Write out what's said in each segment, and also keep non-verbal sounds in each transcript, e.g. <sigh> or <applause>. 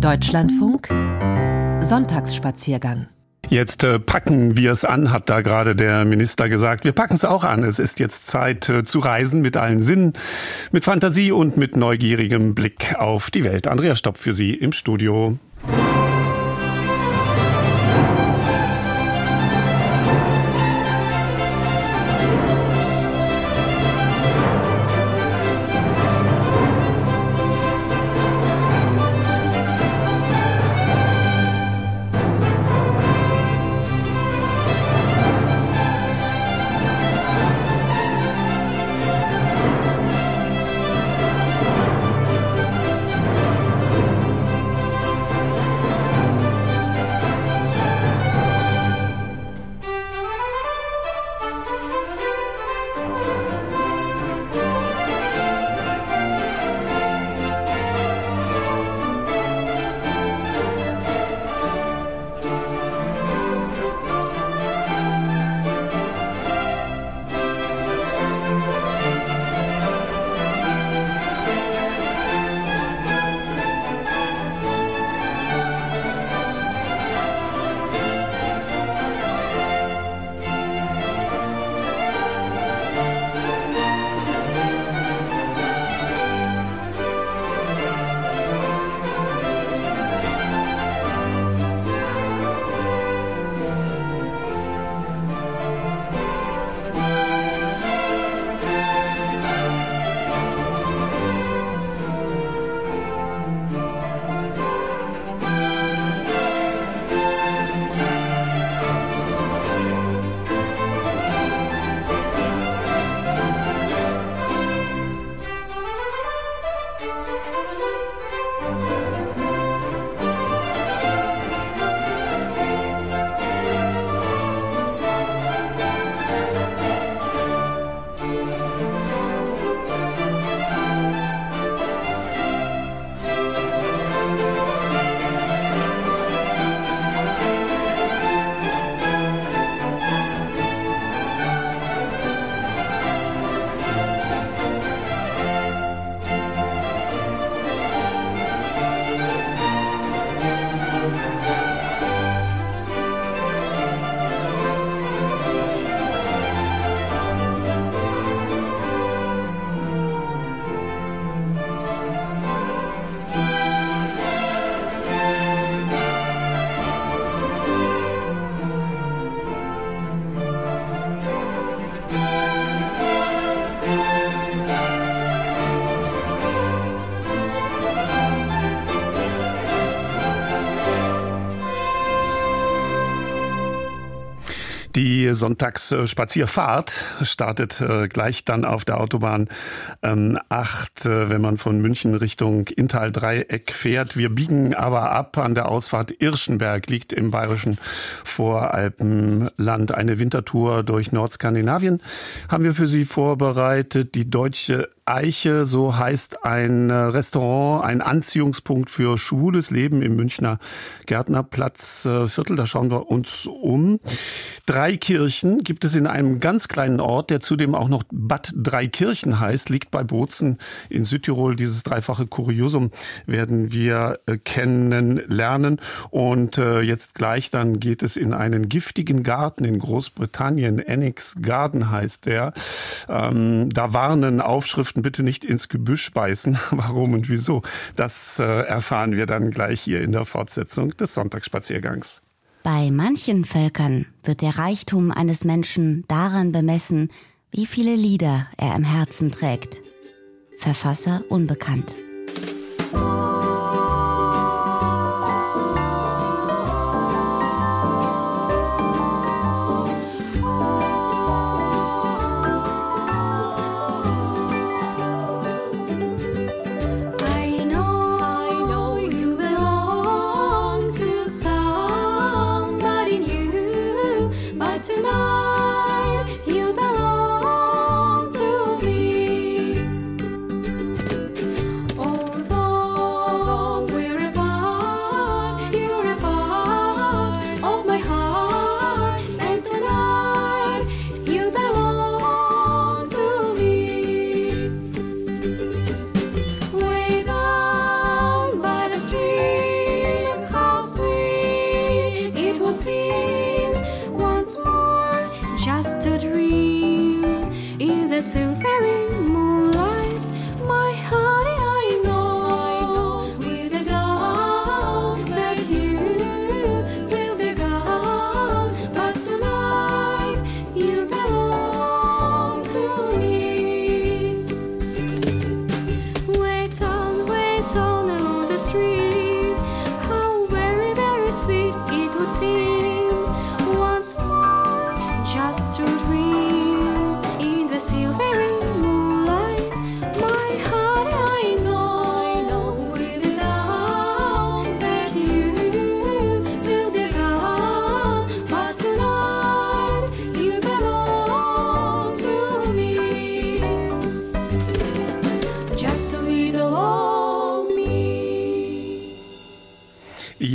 Deutschlandfunk Sonntagsspaziergang Jetzt äh, packen wir es an, hat da gerade der Minister gesagt. Wir packen es auch an. Es ist jetzt Zeit äh, zu reisen mit allen Sinnen, mit Fantasie und mit neugierigem Blick auf die Welt. Andrea Stopp für Sie im Studio. Die Sonntagsspazierfahrt startet äh, gleich dann auf der Autobahn 8, ähm, äh, wenn man von München Richtung Inntal-Dreieck fährt. Wir biegen aber ab an der Ausfahrt Irschenberg, liegt im bayerischen Voralpenland. Eine Wintertour durch Nordskandinavien haben wir für Sie vorbereitet. Die deutsche Eiche, so heißt ein äh, Restaurant, ein Anziehungspunkt für schwules Leben im Münchner Gärtnerplatz Viertel. Da schauen wir uns um. Drei Kirchen gibt es in einem ganz kleinen Ort, der zudem auch noch Bad Dreikirchen heißt, liegt bei Bozen in Südtirol. Dieses dreifache Kuriosum werden wir äh, kennenlernen. Und äh, jetzt gleich dann geht es in einen giftigen Garten in Großbritannien. Enix Garden heißt der. Ähm, da warnen Aufschriften, bitte nicht ins Gebüsch beißen. <laughs> Warum und wieso? Das äh, erfahren wir dann gleich hier in der Fortsetzung des Sonntagsspaziergangs. Bei manchen Völkern wird der Reichtum eines Menschen daran bemessen, wie viele Lieder er im Herzen trägt. Verfasser unbekannt.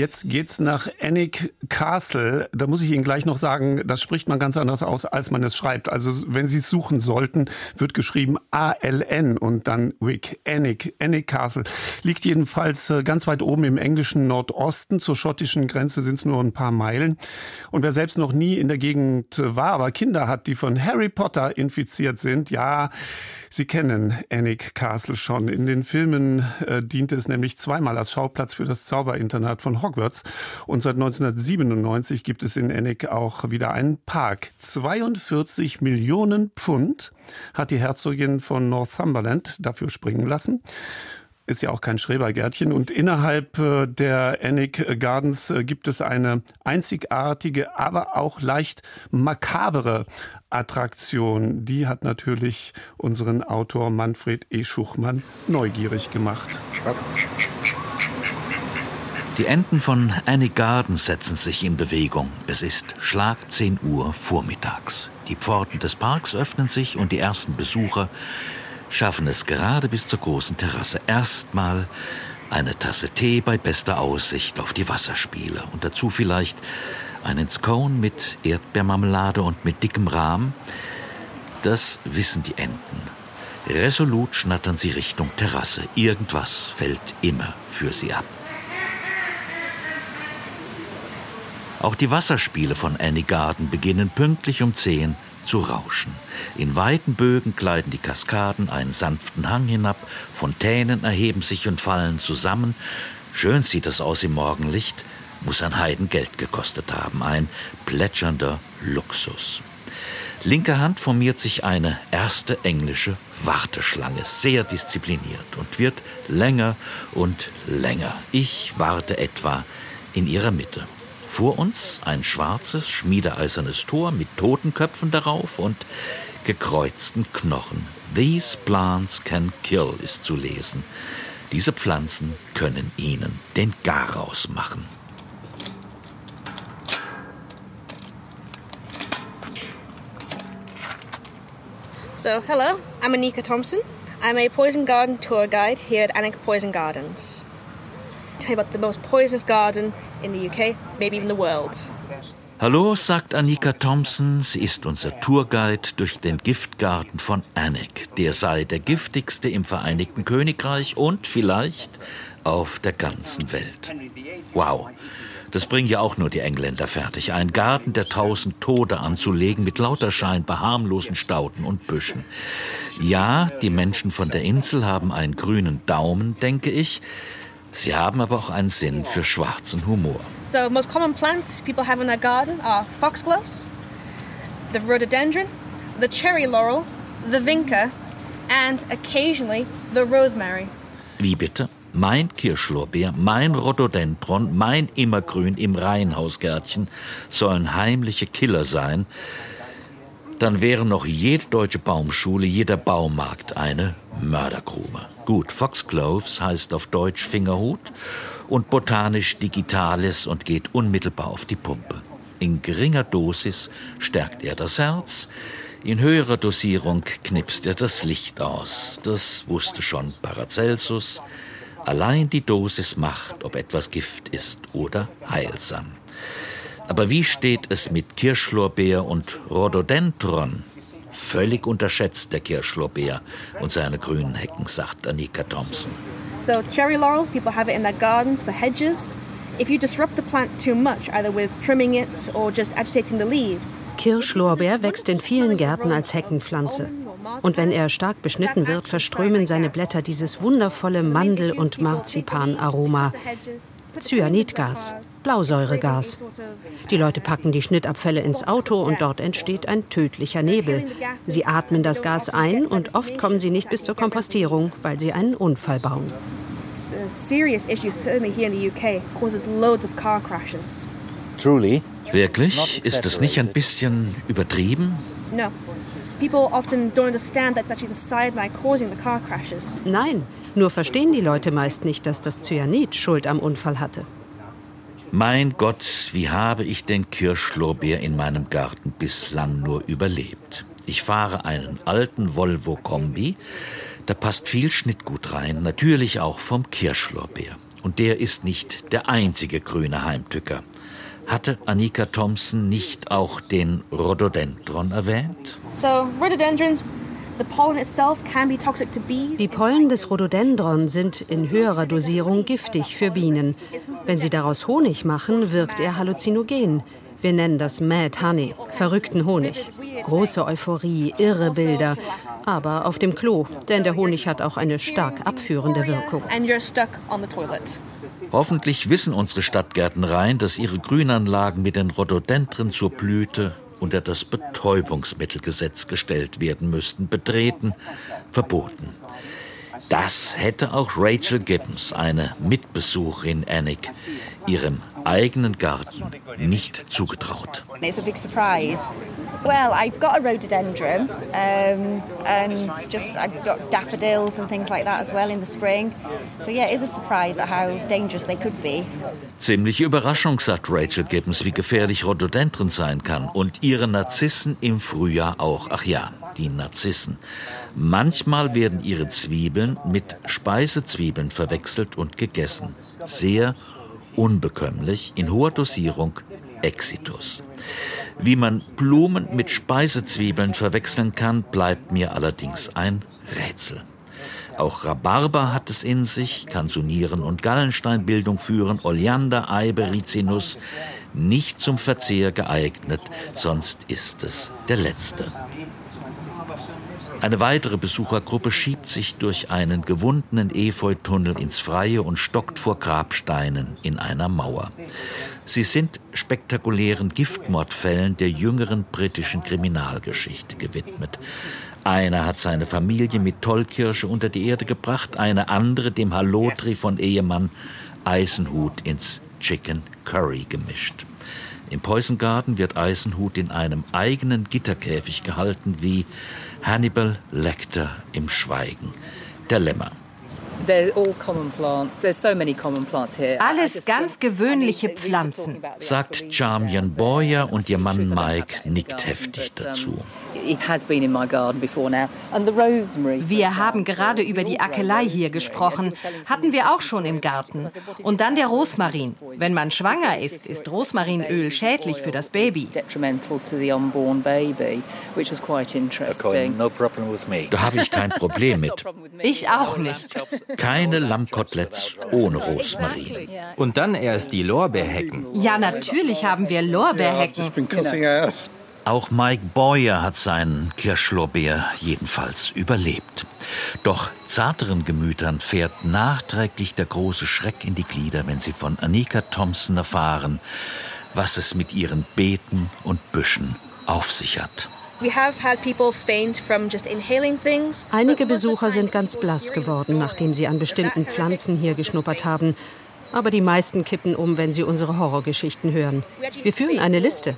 Jetzt geht's nach Annick Castle. Da muss ich Ihnen gleich noch sagen, das spricht man ganz anders aus, als man es schreibt. Also wenn Sie es suchen sollten, wird geschrieben A-L-N und dann Wick. Annick, Annick Castle. Liegt jedenfalls äh, ganz weit oben im englischen Nordosten. Zur schottischen Grenze sind es nur ein paar Meilen. Und wer selbst noch nie in der Gegend war, aber Kinder hat, die von Harry Potter infiziert sind, ja, Sie kennen Annick Castle schon. In den Filmen äh, diente es nämlich zweimal als Schauplatz für das Zauberinternat von Hogwarts. Und seit 1997 gibt es in Annick auch wieder einen Park. 42 Millionen Pfund hat die Herzogin von Northumberland dafür springen lassen ist ja auch kein Schrebergärtchen. Und innerhalb äh, der Annick Gardens äh, gibt es eine einzigartige, aber auch leicht makabere Attraktion. Die hat natürlich unseren Autor Manfred E. Schuchmann neugierig gemacht. Die Enten von Annie Gardens setzen sich in Bewegung. Es ist Schlag 10 Uhr vormittags. Die Pforten des Parks öffnen sich und die ersten Besucher schaffen es gerade bis zur großen Terrasse. Erstmal eine Tasse Tee bei bester Aussicht auf die Wasserspiele und dazu vielleicht einen Scone mit Erdbeermarmelade und mit dickem Rahm. Das wissen die Enten. Resolut schnattern sie Richtung Terrasse. Irgendwas fällt immer für sie ab. Auch die Wasserspiele von Annie Garden beginnen pünktlich um 10 zu rauschen. In weiten Bögen gleiten die Kaskaden einen sanften Hang hinab, Fontänen erheben sich und fallen zusammen. Schön sieht es aus im Morgenlicht, muss ein Heiden Geld gekostet haben, ein plätschernder Luxus. Linker Hand formiert sich eine erste englische Warteschlange, sehr diszipliniert und wird länger und länger. Ich warte etwa in ihrer Mitte. Vor uns ein schwarzes, schmiedeeisernes Tor mit Totenköpfen darauf und gekreuzten Knochen. These plants can kill ist zu lesen. Diese Pflanzen können ihnen den Garaus machen. So, hello, I'm Anika Thompson. I'm a poison garden tour guide here at Annick Poison Gardens. Tell you about the most poisonous garden in the UK, maybe even the world. Hallo, sagt Annika Thompson, sie ist unser Tourguide durch den Giftgarten von Annick. Der sei der giftigste im Vereinigten Königreich und vielleicht auf der ganzen Welt. Wow, das bringen ja auch nur die Engländer fertig. Ein Garten der tausend Tode anzulegen mit lauter scheinbar harmlosen Stauden und Büschen. Ja, die Menschen von der Insel haben einen grünen Daumen, denke ich. Sie haben aber auch einen Sinn für schwarzen Humor. So, most common plants people have in their garden are foxgloves, the rhododendron, the cherry laurel, the vinca, and occasionally the rosemary. Wie bitte? Mein Kirschlorbeer, mein Rhododendron, mein Immergrün im Reihenhausgärtchen sollen heimliche Killer sein. Dann wäre noch jede deutsche Baumschule, jeder Baumarkt eine Mördergrube. Gut, Foxgloves heißt auf Deutsch Fingerhut und botanisch Digitalis und geht unmittelbar auf die Pumpe. In geringer Dosis stärkt er das Herz, in höherer Dosierung knipst er das Licht aus. Das wusste schon Paracelsus. Allein die Dosis macht, ob etwas Gift ist oder heilsam. Aber wie steht es mit Kirschlorbeer und Rhododendron? Völlig unterschätzt der Kirschlorbeer und seine grünen Hecken, sagt Annika Thompson. So, cherry laurel, people have it in their gardens for hedges. If you disrupt the plant too much, either with trimming it or just agitating the leaves, Kirschlorbeer wächst in vielen Gärten als Heckenpflanze. Und wenn er stark beschnitten wird, verströmen seine Blätter dieses wundervolle Mandel- und Marzipanaroma. Cyanidgas, Blausäuregas. Die Leute packen die Schnittabfälle ins Auto und dort entsteht ein tödlicher Nebel. Sie atmen das Gas ein und oft kommen sie nicht bis zur Kompostierung, weil sie einen Unfall bauen. Wirklich? Ist das nicht ein bisschen übertrieben? No. People often don't understand that's actually the cyanide causing the car crashes. Nein, nur verstehen die Leute meist nicht, dass das Cyanid Schuld am Unfall hatte. Mein Gott, wie habe ich den Kirschlorbeer in meinem Garten bislang nur überlebt? Ich fahre einen alten Volvo Kombi, da passt viel Schnittgut rein, natürlich auch vom Kirschlorbeer. Und der ist nicht der einzige grüne Heimtücker. Hatte Annika Thompson nicht auch den Rhododendron erwähnt? So, rhododendrons, the pollen itself can be toxic to bees. Die Pollen des Rhododendron sind in höherer Dosierung giftig für Bienen. Wenn sie daraus Honig machen, wirkt er halluzinogen. Wir nennen das Mad Honey, verrückten Honig. Große Euphorie, irre Bilder, aber auf dem Klo, denn der Honig hat auch eine stark abführende Wirkung. And you're stuck on the toilet. Hoffentlich wissen unsere Stadtgärtnereien, dass ihre Grünanlagen mit den Rhododendren zur Blüte unter das Betäubungsmittelgesetz gestellt werden müssten, betreten, verboten. Das hätte auch Rachel Gibbons, eine Mitbesucherin Annick, ihrem eigenen Garten nicht zugetraut. It's a big surprise. Well, I've got a rhododendron, um, and just I've got daffodils and things like that as well in the spring. So yeah, it is a surprise at how dangerous they could be. Ziemliche Überraschung, sagt Rachel Gibbons, wie gefährlich Rhododendron sein kann. Und ihre Narzissen im Frühjahr auch. Ach ja, die Narzissen. Manchmal werden ihre Zwiebeln mit Speisezwiebeln verwechselt und gegessen. Sehr unbekömmlich, in hoher Dosierung Exitus. Wie man Blumen mit Speisezwiebeln verwechseln kann, bleibt mir allerdings ein Rätsel. Auch Rhabarber hat es in sich, kann zu Nieren- und Gallensteinbildung führen, Oleander, Eibe, Rizinus, nicht zum Verzehr geeignet, sonst ist es der letzte. Eine weitere Besuchergruppe schiebt sich durch einen gewundenen Efeutunnel ins Freie und stockt vor Grabsteinen in einer Mauer. Sie sind spektakulären Giftmordfällen der jüngeren britischen Kriminalgeschichte gewidmet. Einer hat seine Familie mit Tollkirsche unter die Erde gebracht, eine andere dem Hallotri von Ehemann Eisenhut ins Chicken Curry gemischt. Im Poison Garden wird Eisenhut in einem eigenen Gitterkäfig gehalten wie Hannibal Lecter im Schweigen. Der Lämmer. Alles ganz gewöhnliche Pflanzen. Sagt Charmian Boyer und ihr Mann Mike nickt heftig dazu. Wir haben gerade über die Akelei hier gesprochen. Hatten wir auch schon im Garten. Und dann der Rosmarin. Wenn man schwanger ist, ist Rosmarinöl schädlich für das Baby. Da habe ich kein Problem <laughs> mit. Ich auch nicht. Keine Lammkoteletts ohne Rosmarin. Und dann erst die Lorbeerhecken. Ja, natürlich haben wir Lorbeerhecken. Auch Mike Boyer hat seinen Kirschlorbeer jedenfalls überlebt. Doch zarteren Gemütern fährt nachträglich der große Schreck in die Glieder, wenn sie von Annika Thompson erfahren, was es mit ihren Beeten und Büschen auf sich hat. We have had people faint from just inhaling things. Einige Besucher sind ganz blass geworden, nachdem sie an bestimmten Pflanzen hier geschnuppert haben. Aber die meisten kippen um, wenn sie unsere Horrorgeschichten hören. Wir führen eine Liste.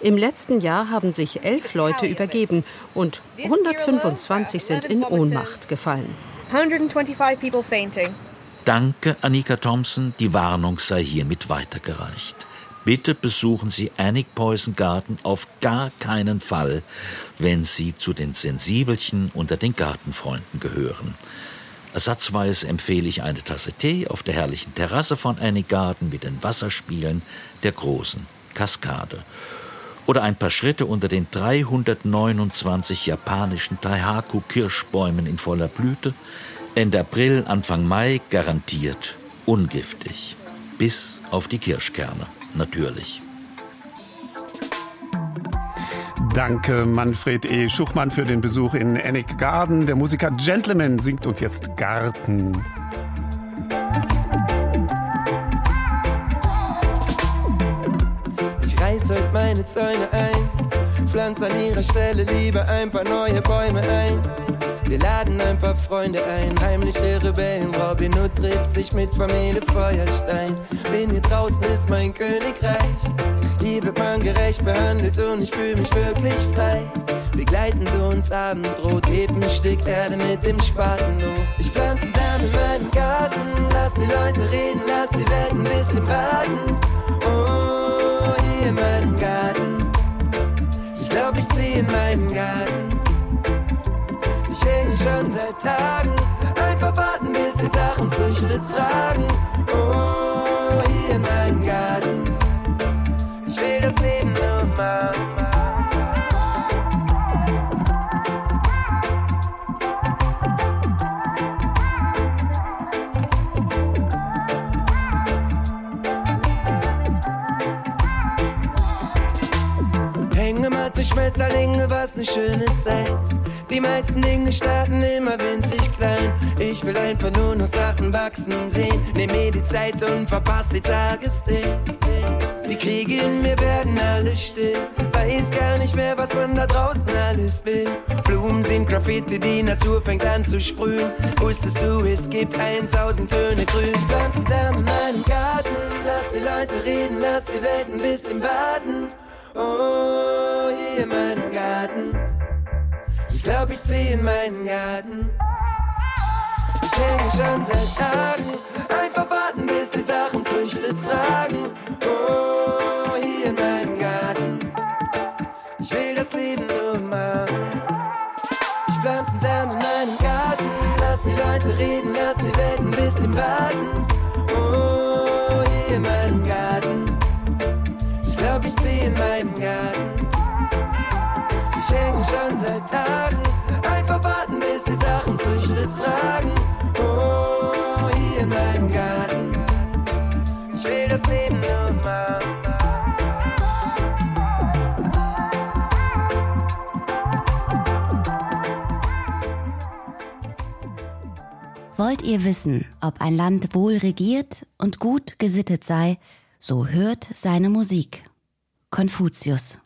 Im letzten Jahr haben sich elf Leute übergeben und 125 sind in Ohnmacht gefallen. 125 people fainting. Danke, Annika Thompson. Die Warnung sei hiermit weitergereicht. Bitte besuchen Sie Annick Poison Garden auf gar keinen Fall, wenn Sie zu den Sensibelchen unter den Gartenfreunden gehören. Ersatzweise empfehle ich eine Tasse Tee auf der herrlichen Terrasse von Annick Garden mit den Wasserspielen der großen Kaskade. Oder ein paar Schritte unter den 329 japanischen Taihaku-Kirschbäumen in voller Blüte. Ende April, Anfang Mai garantiert ungiftig. Bis auf die Kirschkerne, natürlich. Danke Manfred E. Schuchmann für den Besuch in Ennick Garden. Der Musiker Gentleman singt uns jetzt Garten. Ich reiß heute meine Zäune ein, pflanz an ihrer Stelle lieber ein paar neue Bäume ein. Wir laden ein paar Freunde ein, heimliche Rebellen. Robin Hood trifft sich mit Familie Feuerstein. Bin hier draußen ist mein Königreich. Hier wird man gerecht behandelt und ich fühle mich wirklich frei. Wir gleiten zu uns Abendrot, heben ein Stück Erde mit dem Spaten. Ich pflanze Samen in meinem Garten, lass die Leute reden, lass die Welt ein bisschen baden. Oh, hier in meinem Garten. Ich glaub, ich zieh in meinen Garten. Ich hänge schon seit Tagen, einfach warten, bis die Sachen Früchte tragen. Oh, hier in meinem Garten. Ich will das Leben machen. Hängematte, Schmetterlinge, was ne schöne Zeit. Die meisten Dinge starten immer winzig klein. Ich will einfach nur noch Sachen wachsen sehen. Nimm mir die Zeit und verpass die Tagesding. Die Kriege in mir werden alle still. Weiß gar nicht mehr, was man da draußen alles will. Blumen sind Graffiti, die Natur fängt an zu sprühen. Wusstest du, es gibt 1000 Töne grün. Ich pflanze Samen in meinem Garten. Lass die Leute reden, lass die Welt ein bisschen baden. Oh, hier. Ich glaub, ich zieh in meinen Garten. Ich hänge schon seit Tagen. Einfach warten, bis die Sachen Früchte tragen. Oh, hier in meinem Garten. Ich will das Leben nur machen. Ich pflanze einen Samen in meinem Garten. Lass die Leute reden, lass die Welt ein bisschen baden. Oh, hier in meinem Garten. Ich glaub, ich zieh in meinem Garten. Hänge schon seit Tagen. Einfach warten, bis die Sachen Früchte tragen. Oh, hier in meinem Garten. Ich will das Leben nur machen. Wollt ihr wissen, ob ein Land wohl regiert und gut gesittet sei, so hört seine Musik. Konfuzius.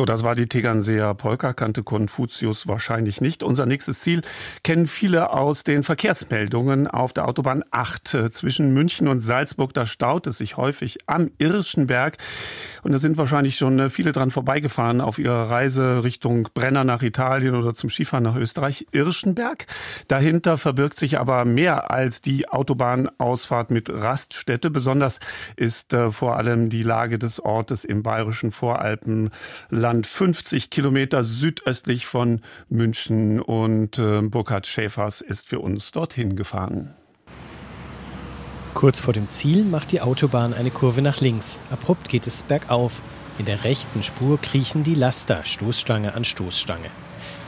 So, das war die Tegernseer Polka, kannte Konfuzius wahrscheinlich nicht. Unser nächstes Ziel kennen viele aus den Verkehrsmeldungen auf der Autobahn 8 äh, zwischen München und Salzburg. Da staut es sich häufig am Irschenberg. Und da sind wahrscheinlich schon viele dran vorbeigefahren auf ihrer Reise Richtung Brenner nach Italien oder zum Skifahren nach Österreich. Irschenberg. Dahinter verbirgt sich aber mehr als die Autobahnausfahrt mit Raststätte. Besonders ist äh, vor allem die Lage des Ortes im bayerischen Voralpenland 50 Kilometer südöstlich von München. Und äh, Burkhard Schäfers ist für uns dorthin gefahren. Kurz vor dem Ziel macht die Autobahn eine Kurve nach links. Abrupt geht es bergauf. In der rechten Spur kriechen die Laster Stoßstange an Stoßstange.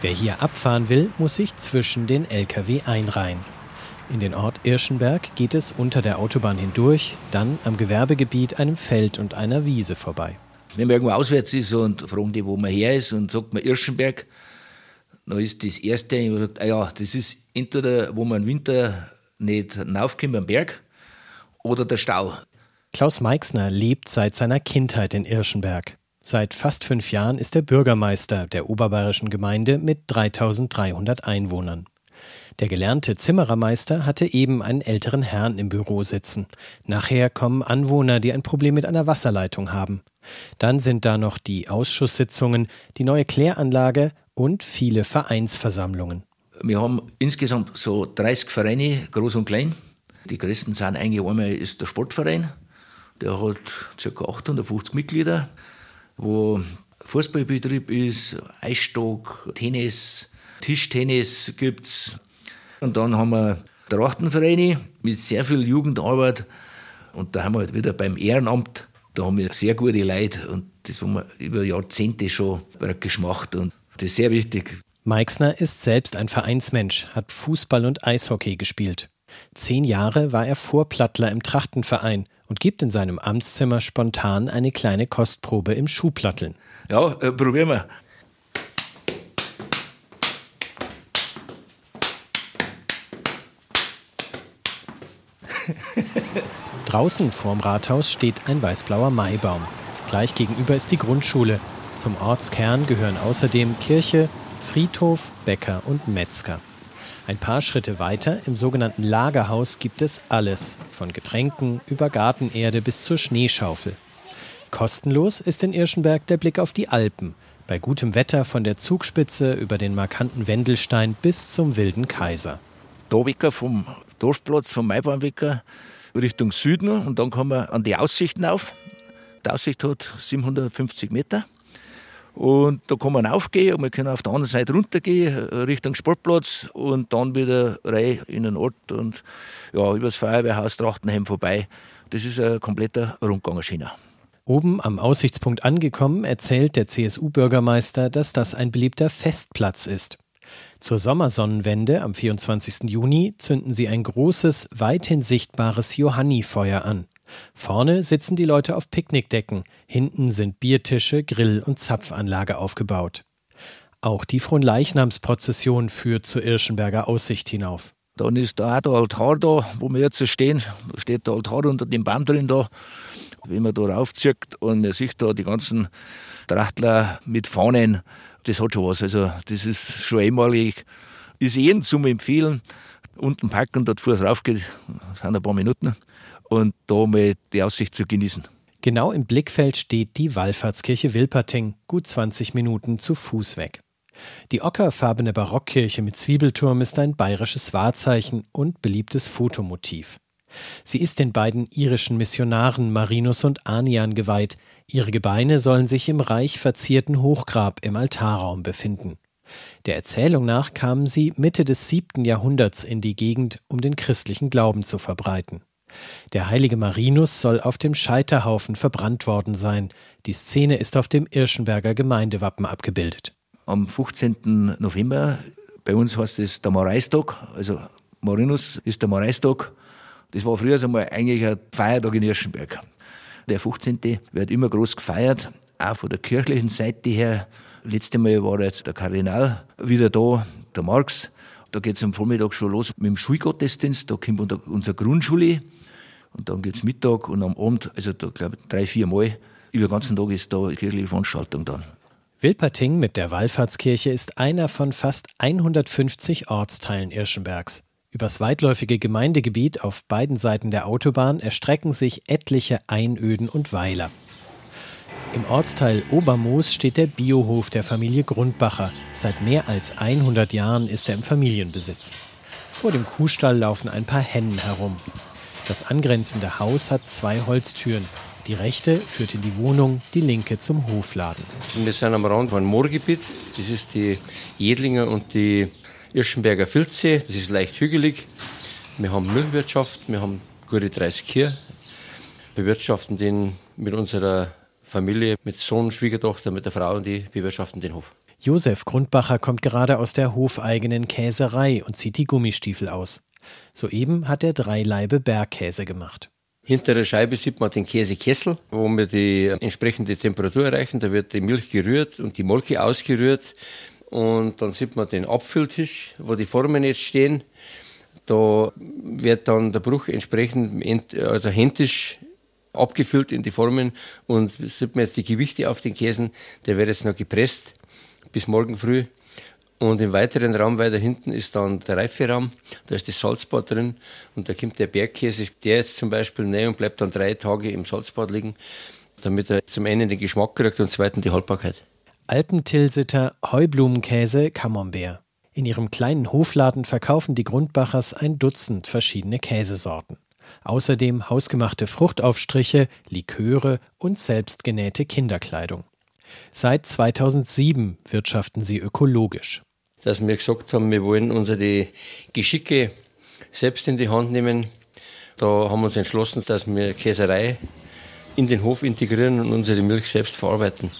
Wer hier abfahren will, muss sich zwischen den Lkw einreihen. In den Ort Irschenberg geht es unter der Autobahn hindurch, dann am Gewerbegebiet, einem Feld und einer Wiese vorbei. Wenn man irgendwo auswärts ist und fragen die, wo man her ist und sagt man Irschenberg, dann ist das Erste, man sagt, ah ja, das ist entweder, wo man im Winter nicht raufkommt am Berg oder der Stau. Klaus Meixner lebt seit seiner Kindheit in Irschenberg. Seit fast fünf Jahren ist er Bürgermeister der oberbayerischen Gemeinde mit 3300 Einwohnern. Der gelernte Zimmerermeister hatte eben einen älteren Herrn im Büro sitzen. Nachher kommen Anwohner, die ein Problem mit einer Wasserleitung haben. Dann sind da noch die Ausschusssitzungen, die neue Kläranlage und viele Vereinsversammlungen. Wir haben insgesamt so 30 Vereine, groß und klein. Die größten sind eigentlich einmal ist der Sportverein, der hat ca. 850 Mitglieder, wo Fußballbetrieb ist, Eisstock, Tennis, Tischtennis gibt's. Und dann haben wir Trachtenvereine mit sehr viel Jugendarbeit. Und da haben wir halt wieder beim Ehrenamt, da haben wir sehr gute Leute und das haben wir über Jahrzehnte schon praktisch gemacht und das ist sehr wichtig. Meixner ist selbst ein Vereinsmensch, hat Fußball und Eishockey gespielt. Zehn Jahre war er Vorplattler im Trachtenverein und gibt in seinem Amtszimmer spontan eine kleine Kostprobe im Schuhplatteln. Ja, äh, probieren wir. Draußen vorm Rathaus steht ein weißblauer Maibaum. Gleich gegenüber ist die Grundschule. Zum Ortskern gehören außerdem Kirche, Friedhof, Bäcker und Metzger. Ein paar Schritte weiter, im sogenannten Lagerhaus, gibt es alles, von Getränken über Gartenerde bis zur Schneeschaufel. Kostenlos ist in Irschenberg der Blick auf die Alpen, bei gutem Wetter von der Zugspitze über den markanten Wendelstein bis zum Wilden Kaiser. Da vom Dorfplatz vom Maibaumwecker Richtung Süden und dann kommen wir an die Aussichten auf. Die Aussicht hat 750 Meter. Und da kann man aufgehen und wir können auf der anderen Seite runtergehen, Richtung Sportplatz und dann wieder rein in den Ort und ja, übers Feuerwehrhaus Trachtenheim vorbei. Das ist ein kompletter Rundgang China. Oben am Aussichtspunkt angekommen, erzählt der CSU-Bürgermeister, dass das ein beliebter Festplatz ist. Zur Sommersonnenwende am 24. Juni zünden sie ein großes, weithin sichtbares Johannifeuer an. Vorne sitzen die Leute auf Picknickdecken, hinten sind Biertische, Grill- und Zapfanlage aufgebaut. Auch die Fronleichnamsprozession führt zur Irschenberger Aussicht hinauf. Dann ist da auch der Altar da, wo wir jetzt stehen. Da steht der Altar unter dem Baum drin da. Wenn man da raufzieht und man sieht da die ganzen Trachtler mit Fahnen, das hat schon was. Also das ist schon einmalig. Ist jedem zum Empfehlen. Unten packen, dort Fuß raufgeht, das sind ein paar Minuten. Und da mal die Aussicht zu genießen. Genau im Blickfeld steht die Wallfahrtskirche Wilperting, gut 20 Minuten zu Fuß weg. Die ockerfarbene Barockkirche mit Zwiebelturm ist ein bayerisches Wahrzeichen und beliebtes Fotomotiv. Sie ist den beiden irischen Missionaren Marinus und Anian geweiht. Ihre Gebeine sollen sich im reich verzierten Hochgrab im Altarraum befinden. Der Erzählung nach kamen sie Mitte des siebten Jahrhunderts in die Gegend, um den christlichen Glauben zu verbreiten. Der heilige Marinus soll auf dem Scheiterhaufen verbrannt worden sein. Die Szene ist auf dem Irschenberger Gemeindewappen abgebildet. Am 15. November, bei uns heißt es der Mareistag, also Marinus ist der Mareistag das war früher einmal eigentlich ein Feiertag in Irschenberg. Der 15. wird immer groß gefeiert, auch von der kirchlichen Seite her. Letztes Mal war jetzt der Kardinal wieder da, der Marx. Da geht es am Vormittag schon los mit dem Schulgottesdienst. Da kommt unsere Grundschule. Und dann gibt es Mittag und am Abend, also da glaube ich drei, vier Mal, über den ganzen Tag ist da kirchliche Veranstaltung dann. Wilperting mit der Wallfahrtskirche ist einer von fast 150 Ortsteilen Irschenbergs. Übers weitläufige Gemeindegebiet auf beiden Seiten der Autobahn erstrecken sich etliche Einöden und Weiler. Im Ortsteil Obermoos steht der Biohof der Familie Grundbacher. Seit mehr als 100 Jahren ist er im Familienbesitz. Vor dem Kuhstall laufen ein paar Hennen herum. Das angrenzende Haus hat zwei Holztüren. Die rechte führt in die Wohnung, die linke zum Hofladen. Wir sind am Rand von Moorgebiet. Das ist die Jedlinger und die Irschenberger Filzsee, das ist leicht hügelig. Wir haben Milchwirtschaft, wir haben gute 30 Kühe. Wir bewirtschaften den mit unserer Familie, mit Sohn, Schwiegertochter, mit der Frau und die bewirtschaften den Hof. Josef Grundbacher kommt gerade aus der hofeigenen Käserei und zieht die Gummistiefel aus. Soeben hat er drei Laibe Bergkäse gemacht. Hinter der Scheibe sieht man den Käsekessel, wo wir die entsprechende Temperatur erreichen. Da wird die Milch gerührt und die Molke ausgerührt. Und dann sieht man den Abfülltisch, wo die Formen jetzt stehen. Da wird dann der Bruch entsprechend also händisch abgefüllt in die Formen und sieht man jetzt die Gewichte auf den Käsen, der wird jetzt noch gepresst bis morgen früh. Und im weiteren Raum weiter hinten ist dann der Reiferaum, da ist das Salzbad drin und da kommt der Bergkäse, der jetzt zum Beispiel näher und bleibt dann drei Tage im Salzbad liegen, damit er zum einen den Geschmack kriegt und zum zweiten die Haltbarkeit. Alpentilsiter Heublumenkäse Camembert. In ihrem kleinen Hofladen verkaufen die Grundbachers ein Dutzend verschiedene Käsesorten. Außerdem hausgemachte Fruchtaufstriche, Liköre und selbstgenähte Kinderkleidung. Seit 2007 wirtschaften sie ökologisch. Dass wir gesagt haben, wir wollen unsere Geschicke selbst in die Hand nehmen. Da haben wir uns entschlossen, dass wir Käserei in den Hof integrieren und unsere Milch selbst verarbeiten.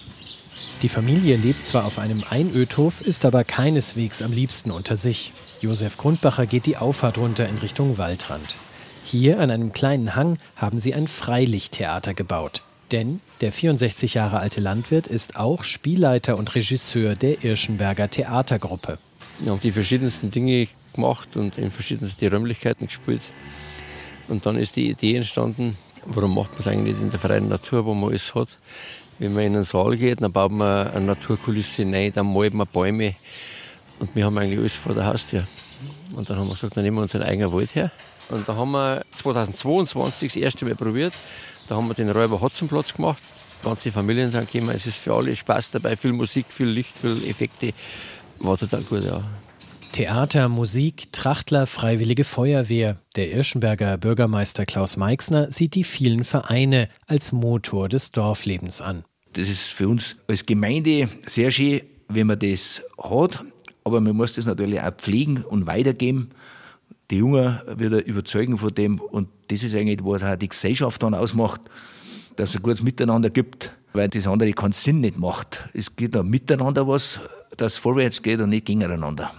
Die Familie lebt zwar auf einem Einödhof, ist aber keineswegs am liebsten unter sich. Josef Grundbacher geht die Auffahrt runter in Richtung Waldrand. Hier an einem kleinen Hang haben sie ein Freilichttheater gebaut. Denn der 64 Jahre alte Landwirt ist auch Spielleiter und Regisseur der Irschenberger Theatergruppe. Wir haben die verschiedensten Dinge gemacht und in verschiedensten Räumlichkeiten gespielt. Und dann ist die Idee entstanden, warum macht man es eigentlich nicht in der freien Natur, wo man alles hat. Wenn man in einen Saal geht, dann baut man eine Naturkulisse rein, dann malt man Bäume. Und wir haben eigentlich alles vor der Haustür. Und dann haben wir gesagt, dann nehmen wir uns einen eigenen Wald her. Und da haben wir 2022 das erste Mal probiert. Da haben wir den Räuber Hotzenplatz gemacht. Ganze Familien sind gekommen. Es ist für alle Spaß dabei. Viel Musik, viel Licht, viel Effekte. War total gut, ja. Theater, Musik, Trachtler, Freiwillige Feuerwehr. Der Irschenberger Bürgermeister Klaus Meixner sieht die vielen Vereine als Motor des Dorflebens an. Das ist für uns als Gemeinde sehr schön, wenn man das hat. Aber man muss das natürlich auch pflegen und weitergeben. Die Jungen wieder überzeugen von dem. Und das ist eigentlich, was auch die Gesellschaft dann ausmacht, dass es ein gutes Miteinander gibt. Weil das andere keinen Sinn nicht macht. Es geht da miteinander was, dass es vorwärts geht und nicht gegeneinander.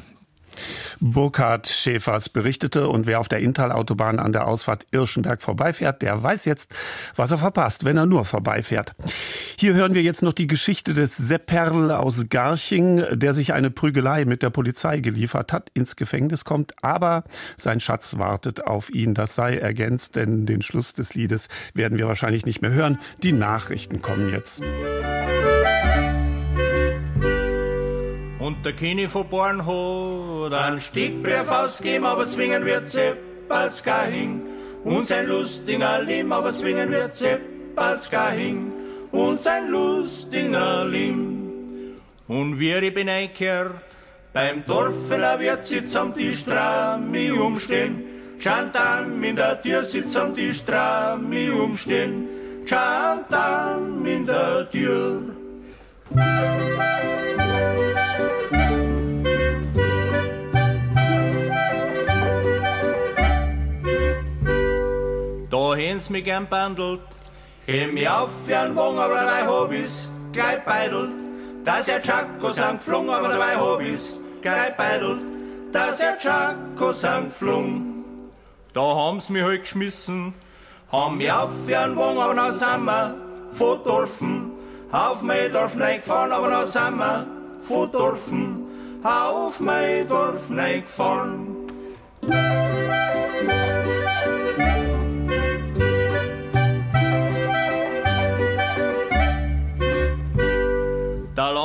Burkhard Schäfers berichtete und wer auf der Inntal-Autobahn an der Ausfahrt Irschenberg vorbeifährt, der weiß jetzt, was er verpasst, wenn er nur vorbeifährt. Hier hören wir jetzt noch die Geschichte des Sepperl aus Garching, der sich eine Prügelei mit der Polizei geliefert hat, ins Gefängnis kommt, aber sein Schatz wartet auf ihn. Das sei ergänzt, denn den Schluss des Liedes werden wir wahrscheinlich nicht mehr hören. Die Nachrichten kommen jetzt. Und der Kini von Born hat einen Stickbrief ausgeben, aber zwingen wird bald gar hin. Und sein lustiger Lim, aber zwingen wird bald gar hin. Und sein lustiger Lim. Und wie ich bin einkehrt, beim Dorfeler wird sitz am Tisch Trami umstehen. Chantam in der Tür sitz am Tisch Trami umstehen. Chantam in der Tür. Da häns mich gern bandelt, heb mich auf wie ein Wong, aber dabei ich's gleich beidelt. Dass er Chaco sang flung, aber dabei ich's gleich beidelt. Dass er Chaco sang flung. Da haben's mich halt geschmissen, haben mich auf wie ein Wong, aber noch sind wir von Dorfen. Auf mein Dorf gefahren, aber noch sind wir von Dorfen. Auf mein Dorf gefahren.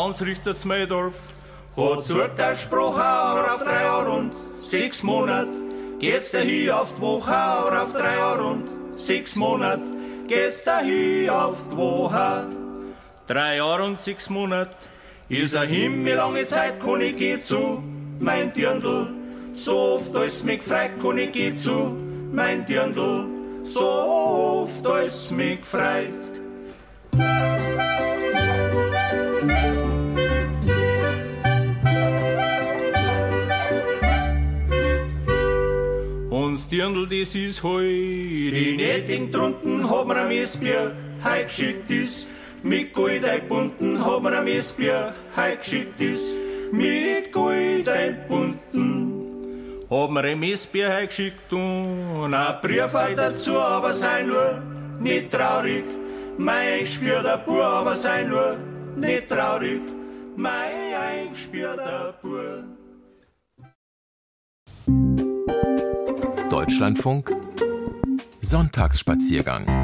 Der Landsrichter Zmeidorf hat Urteilsspruch auch auf drei Jahre und sechs Monate. Geht's da hier auf die Woche auch auf drei Jahre und sechs Monate. Geht's da hier auf die Woche. Drei Jahre und sechs Monate ist ein Himmel lange Zeit, kann ich geh zu, mein Dirndl. So oft als mich freit, kann ich geh zu, mein Dirndl. So oft als mich freit. Dirndl, das ist heu. Die Netting drunten hab mir am Esbier heut geschickt ist. Mit Gold bunten hab mir am Esbier heut geschickt ist. Mit Gold bunten. Hab mir am Esbier heut geschickt und ein Brief heut dazu, aber sei nur nicht traurig. Mein eingespielter Bur, aber sei nur nicht traurig. Mein eingespielter Bur. Deutschlandfunk Sonntagsspaziergang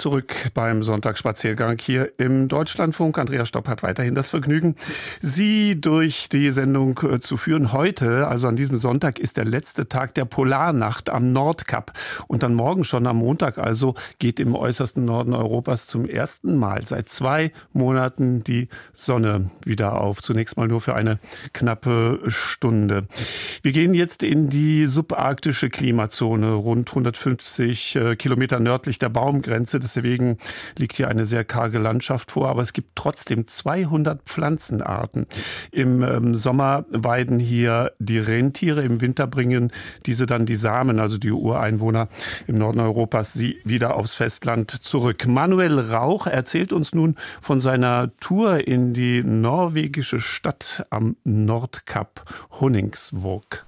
zurück beim Sonntagsspaziergang hier im Deutschlandfunk. Andreas Stopp hat weiterhin das Vergnügen, Sie durch die Sendung äh, zu führen. Heute, also an diesem Sonntag, ist der letzte Tag der Polarnacht am Nordkap. Und dann morgen schon am Montag, also geht im äußersten Norden Europas zum ersten Mal seit zwei Monaten die Sonne wieder auf. Zunächst mal nur für eine knappe Stunde. Wir gehen jetzt in die subarktische Klimazone, rund 150 äh, Kilometer nördlich der Baumgrenze. Deswegen liegt hier eine sehr karge Landschaft vor. Aber es gibt trotzdem 200 Pflanzenarten. Im ähm, Sommer weiden hier die Rentiere. Im Winter bringen diese dann die Samen, also die Ureinwohner im Norden Europas, sie wieder aufs Festland zurück. Manuel Rauch erzählt uns nun von seiner Tour in die norwegische Stadt am Nordkap Honningsvåg.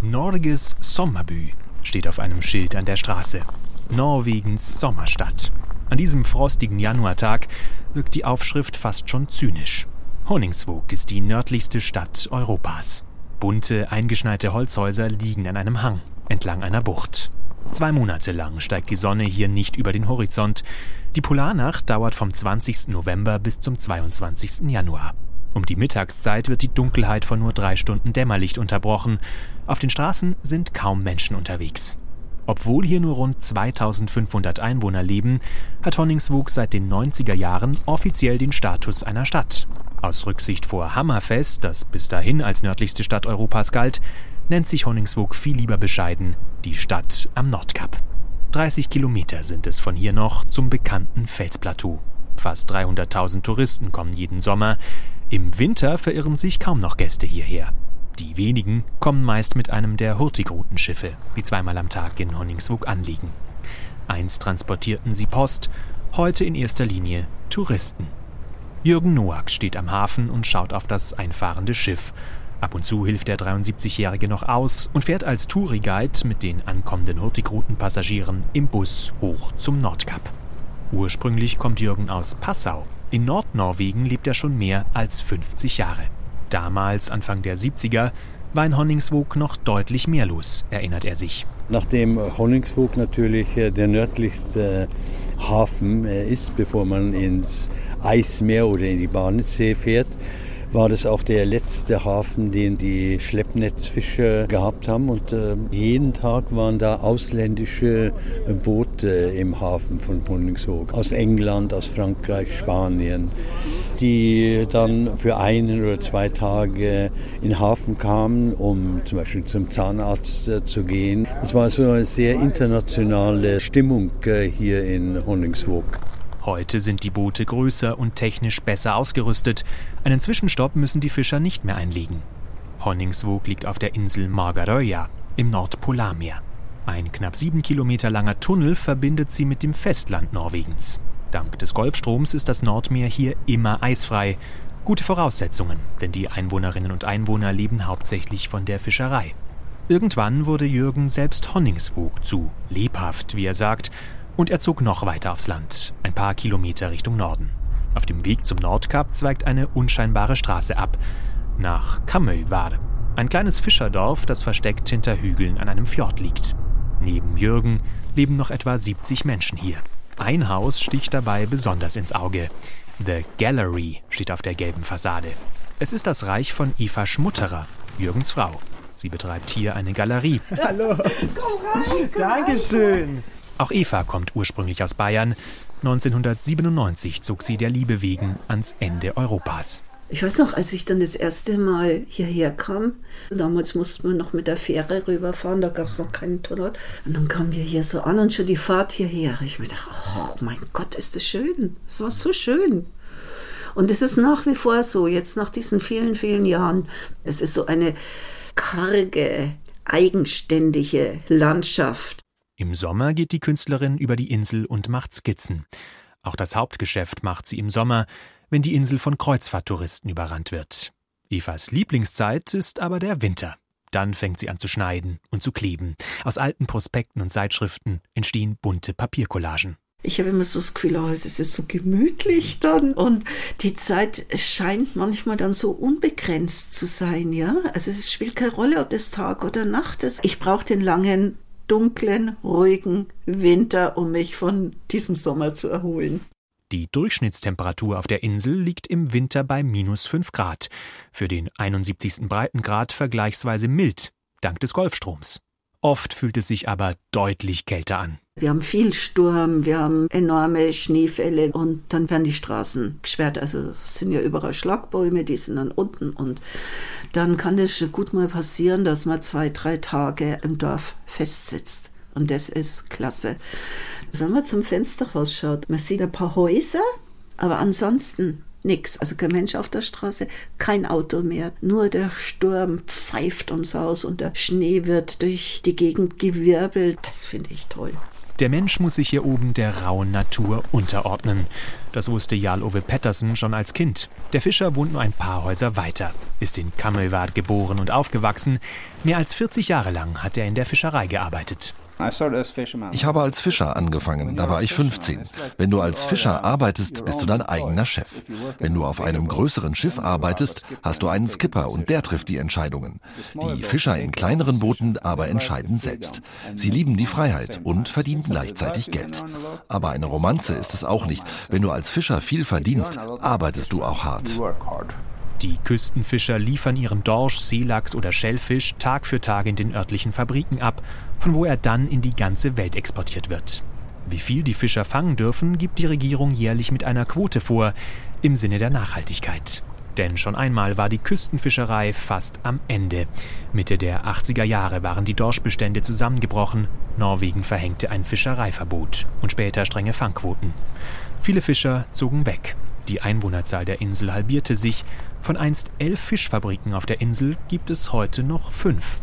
Norges Sommerbü steht auf einem Schild an der Straße. Norwegens Sommerstadt. An diesem frostigen Januartag wirkt die Aufschrift fast schon zynisch. Honningsvåg ist die nördlichste Stadt Europas. Bunte, eingeschneite Holzhäuser liegen an einem Hang entlang einer Bucht. Zwei Monate lang steigt die Sonne hier nicht über den Horizont. Die Polarnacht dauert vom 20. November bis zum 22. Januar. Um die Mittagszeit wird die Dunkelheit von nur drei Stunden Dämmerlicht unterbrochen. Auf den Straßen sind kaum Menschen unterwegs. Obwohl hier nur rund 2500 Einwohner leben, hat Honningsvåg seit den 90er Jahren offiziell den Status einer Stadt. Aus Rücksicht vor Hammerfest, das bis dahin als nördlichste Stadt Europas galt, nennt sich Honningsvåg viel lieber bescheiden die Stadt am Nordkap. 30 Kilometer sind es von hier noch zum bekannten Felsplateau. Fast 300.000 Touristen kommen jeden Sommer. Im Winter verirren sich kaum noch Gäste hierher. Die wenigen kommen meist mit einem der Hurtigruten-Schiffe, die zweimal am Tag in Honningsvåg anliegen. Einst transportierten sie Post, heute in erster Linie Touristen. Jürgen Noack steht am Hafen und schaut auf das einfahrende Schiff. Ab und zu hilft der 73-Jährige noch aus und fährt als Touriguide mit den ankommenden Hurtigruten-Passagieren im Bus hoch zum Nordkap. Ursprünglich kommt Jürgen aus Passau. In Nordnorwegen lebt er schon mehr als 50 Jahre. Damals, Anfang der 70er, war in Honningsvåg noch deutlich mehr los, erinnert er sich. Nachdem Honningsvåg natürlich äh, der nördlichste Hafen äh, ist, bevor man ins Eismeer oder in die Barnetssee fährt, war das auch der letzte Hafen, den die Schleppnetzfischer gehabt haben. Und äh, jeden Tag waren da ausländische Boote im Hafen von Honningsvåg. Aus England, aus Frankreich, Spanien, die dann für einen oder zwei Tage in den Hafen kamen, um zum Beispiel zum Zahnarzt äh, zu gehen. Es war so eine sehr internationale Stimmung äh, hier in Honningsvåg. Heute sind die Boote größer und technisch besser ausgerüstet. Einen Zwischenstopp müssen die Fischer nicht mehr einlegen. Honningsvåg liegt auf der Insel Margaröja im Nordpolarmeer. Ein knapp sieben Kilometer langer Tunnel verbindet sie mit dem Festland Norwegens. Dank des Golfstroms ist das Nordmeer hier immer eisfrei. Gute Voraussetzungen, denn die Einwohnerinnen und Einwohner leben hauptsächlich von der Fischerei. Irgendwann wurde Jürgen selbst Honningsvåg zu lebhaft, wie er sagt, und er zog noch weiter aufs Land, ein paar Kilometer Richtung Norden. Auf dem Weg zum Nordkap zweigt eine unscheinbare Straße ab, nach Kamøyvar, ein kleines Fischerdorf, das versteckt hinter Hügeln an einem Fjord liegt. Neben Jürgen leben noch etwa 70 Menschen hier. Ein Haus sticht dabei besonders ins Auge. The Gallery steht auf der gelben Fassade. Es ist das Reich von Eva Schmutterer, Jürgens Frau. Sie betreibt hier eine Galerie. Hallo. Komm rein. Dankeschön. Auch Eva kommt ursprünglich aus Bayern. 1997 zog sie der Liebe wegen ans Ende Europas. Ich weiß noch, als ich dann das erste Mal hierher kam, damals mussten wir noch mit der Fähre rüberfahren, da gab es noch keinen Tunnel. Und dann kamen wir hier so an und schon die Fahrt hierher. Ich mir dachte, oh mein Gott, ist das schön. Es war so schön. Und es ist nach wie vor so, jetzt nach diesen vielen, vielen Jahren. Es ist so eine karge, eigenständige Landschaft. Im Sommer geht die Künstlerin über die Insel und macht Skizzen. Auch das Hauptgeschäft macht sie im Sommer, wenn die Insel von Kreuzfahrttouristen überrannt wird. Evas Lieblingszeit ist aber der Winter. Dann fängt sie an zu schneiden und zu kleben. Aus alten Prospekten und Zeitschriften entstehen bunte Papiercollagen. Ich habe immer so das Gefühl, oh, es ist so gemütlich dann. Und die Zeit scheint manchmal dann so unbegrenzt zu sein, ja. Also es spielt keine Rolle, ob das Tag oder Nacht ist. Ich brauche den langen dunklen, ruhigen Winter, um mich von diesem Sommer zu erholen. Die Durchschnittstemperatur auf der Insel liegt im Winter bei minus 5 Grad. Für den 71. Breitengrad vergleichsweise mild, dank des Golfstroms. Oft fühlt es sich aber deutlich kälter an. Wir haben viel Sturm, wir haben enorme Schneefälle und dann werden die Straßen gesperrt. Also es sind ja überall Schlagbäume, die sind dann unten und dann kann es gut mal passieren, dass man zwei, drei Tage im Dorf festsitzt. Und das ist klasse. Wenn man zum Fenster rausschaut, man sieht ein paar Häuser, aber ansonsten Nix, also kein Mensch auf der Straße, kein Auto mehr. Nur der Sturm pfeift ums Haus und der Schnee wird durch die Gegend gewirbelt. Das finde ich toll. Der Mensch muss sich hier oben der rauen Natur unterordnen. Das wusste Jarl Ove Pettersen schon als Kind. Der Fischer wohnt nur ein paar Häuser weiter, ist in Kammelwart geboren und aufgewachsen. Mehr als 40 Jahre lang hat er in der Fischerei gearbeitet. Ich habe als Fischer angefangen, da war ich 15. Wenn du als Fischer arbeitest, bist du dein eigener Chef. Wenn du auf einem größeren Schiff arbeitest, hast du einen Skipper und der trifft die Entscheidungen. Die Fischer in kleineren Booten aber entscheiden selbst. Sie lieben die Freiheit und verdienen gleichzeitig Geld. Aber eine Romanze ist es auch nicht. Wenn du als Fischer viel verdienst, arbeitest du auch hart. Die Küstenfischer liefern ihren Dorsch, Seelachs oder Schellfisch Tag für Tag in den örtlichen Fabriken ab, von wo er dann in die ganze Welt exportiert wird. Wie viel die Fischer fangen dürfen, gibt die Regierung jährlich mit einer Quote vor, im Sinne der Nachhaltigkeit. Denn schon einmal war die Küstenfischerei fast am Ende. Mitte der 80er Jahre waren die Dorschbestände zusammengebrochen. Norwegen verhängte ein Fischereiverbot und später strenge Fangquoten. Viele Fischer zogen weg. Die Einwohnerzahl der Insel halbierte sich. Von einst elf Fischfabriken auf der Insel gibt es heute noch fünf.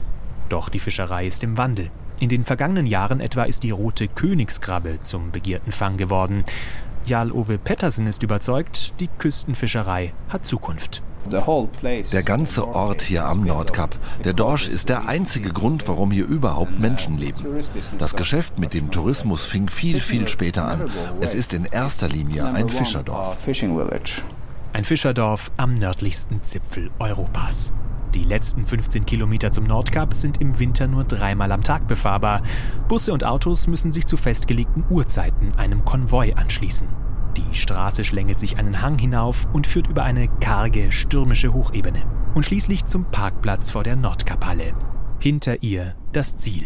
Doch die Fischerei ist im Wandel. In den vergangenen Jahren etwa ist die rote Königskrabbe zum begehrten Fang geworden. Jarl Ove Pettersen ist überzeugt, die Küstenfischerei hat Zukunft. Der ganze Ort hier am Nordkap, der Dorsch ist der einzige Grund, warum hier überhaupt Menschen leben. Das Geschäft mit dem Tourismus fing viel, viel später an. Es ist in erster Linie ein Fischerdorf. Ein Fischerdorf am nördlichsten Zipfel Europas. Die letzten 15 Kilometer zum Nordkap sind im Winter nur dreimal am Tag befahrbar. Busse und Autos müssen sich zu festgelegten Uhrzeiten einem Konvoi anschließen. Die Straße schlängelt sich einen Hang hinauf und führt über eine karge, stürmische Hochebene. Und schließlich zum Parkplatz vor der Nordkaphalle. Hinter ihr das Ziel.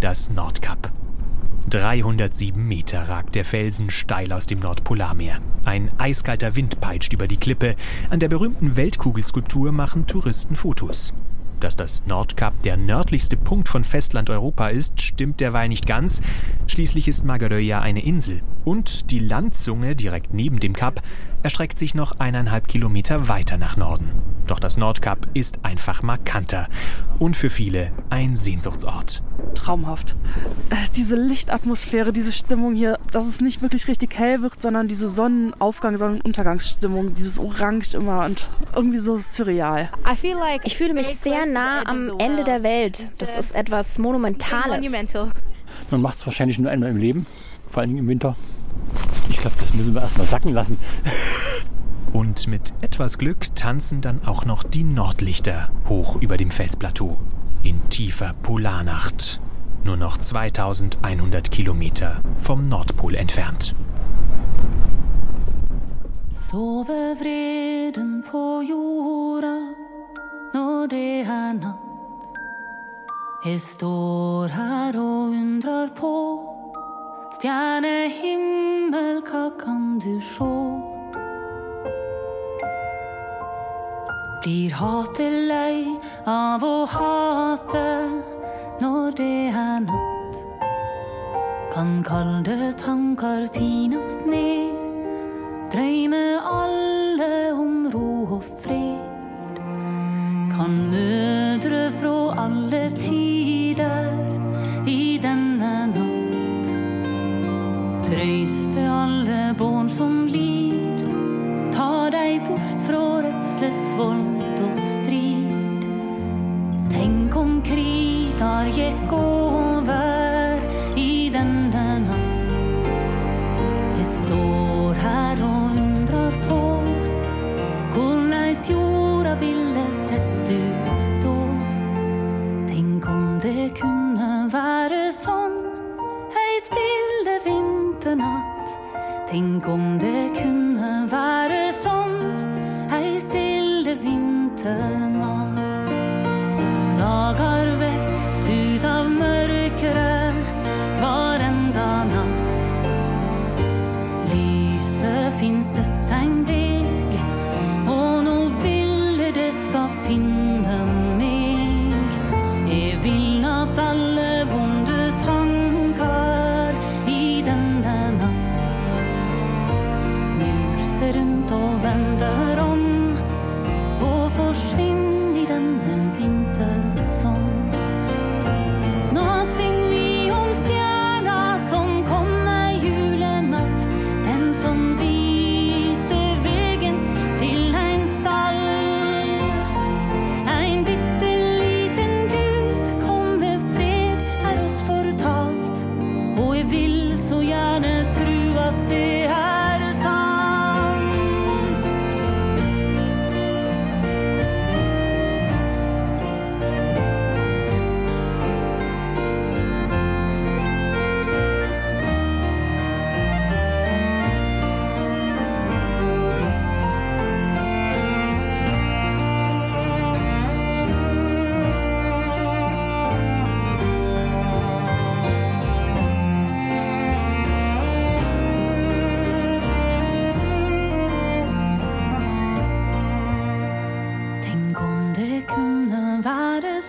Das Nordkap. 307 Meter ragt der Felsen steil aus dem Nordpolarmeer. Ein eiskalter Wind peitscht über die Klippe. An der berühmten Weltkugelskulptur machen Touristen Fotos. Dass das Nordkap der nördlichste Punkt von Festlandeuropa ist, stimmt derweil nicht ganz. Schließlich ist Magerö ja eine Insel. Und die Landzunge direkt neben dem Kap erstreckt sich noch eineinhalb Kilometer weiter nach Norden. Doch das Nordkap ist einfach markanter und für viele ein Sehnsuchtsort. Traumhaft. Äh, diese Lichtatmosphäre, diese Stimmung hier, dass es nicht wirklich richtig hell wird, sondern diese Sonnenaufgang, Sonnenuntergangsstimmung, dieses Orange immer und irgendwie so surreal. Ich fühle mich sehr nah am Ende der Welt. Das ist etwas Monumentales. Man macht es wahrscheinlich nur einmal im Leben, vor allem im Winter. Ich glaube, das müssen wir erstmal sacken lassen. <laughs> Und mit etwas Glück tanzen dann auch noch die Nordlichter hoch über dem Felsplateau. In tiefer Polarnacht. Nur noch 2100 Kilometer vom Nordpol entfernt. Sover vreden på jorda når det er natt. Jeg står her og undrer på stjernehimmel, hva kan du sjå? Blir hatet lei av å hate når det er natt? Kan kalde tanker tines ned, drøyme alle om ro og fred. Kan mødre fra alle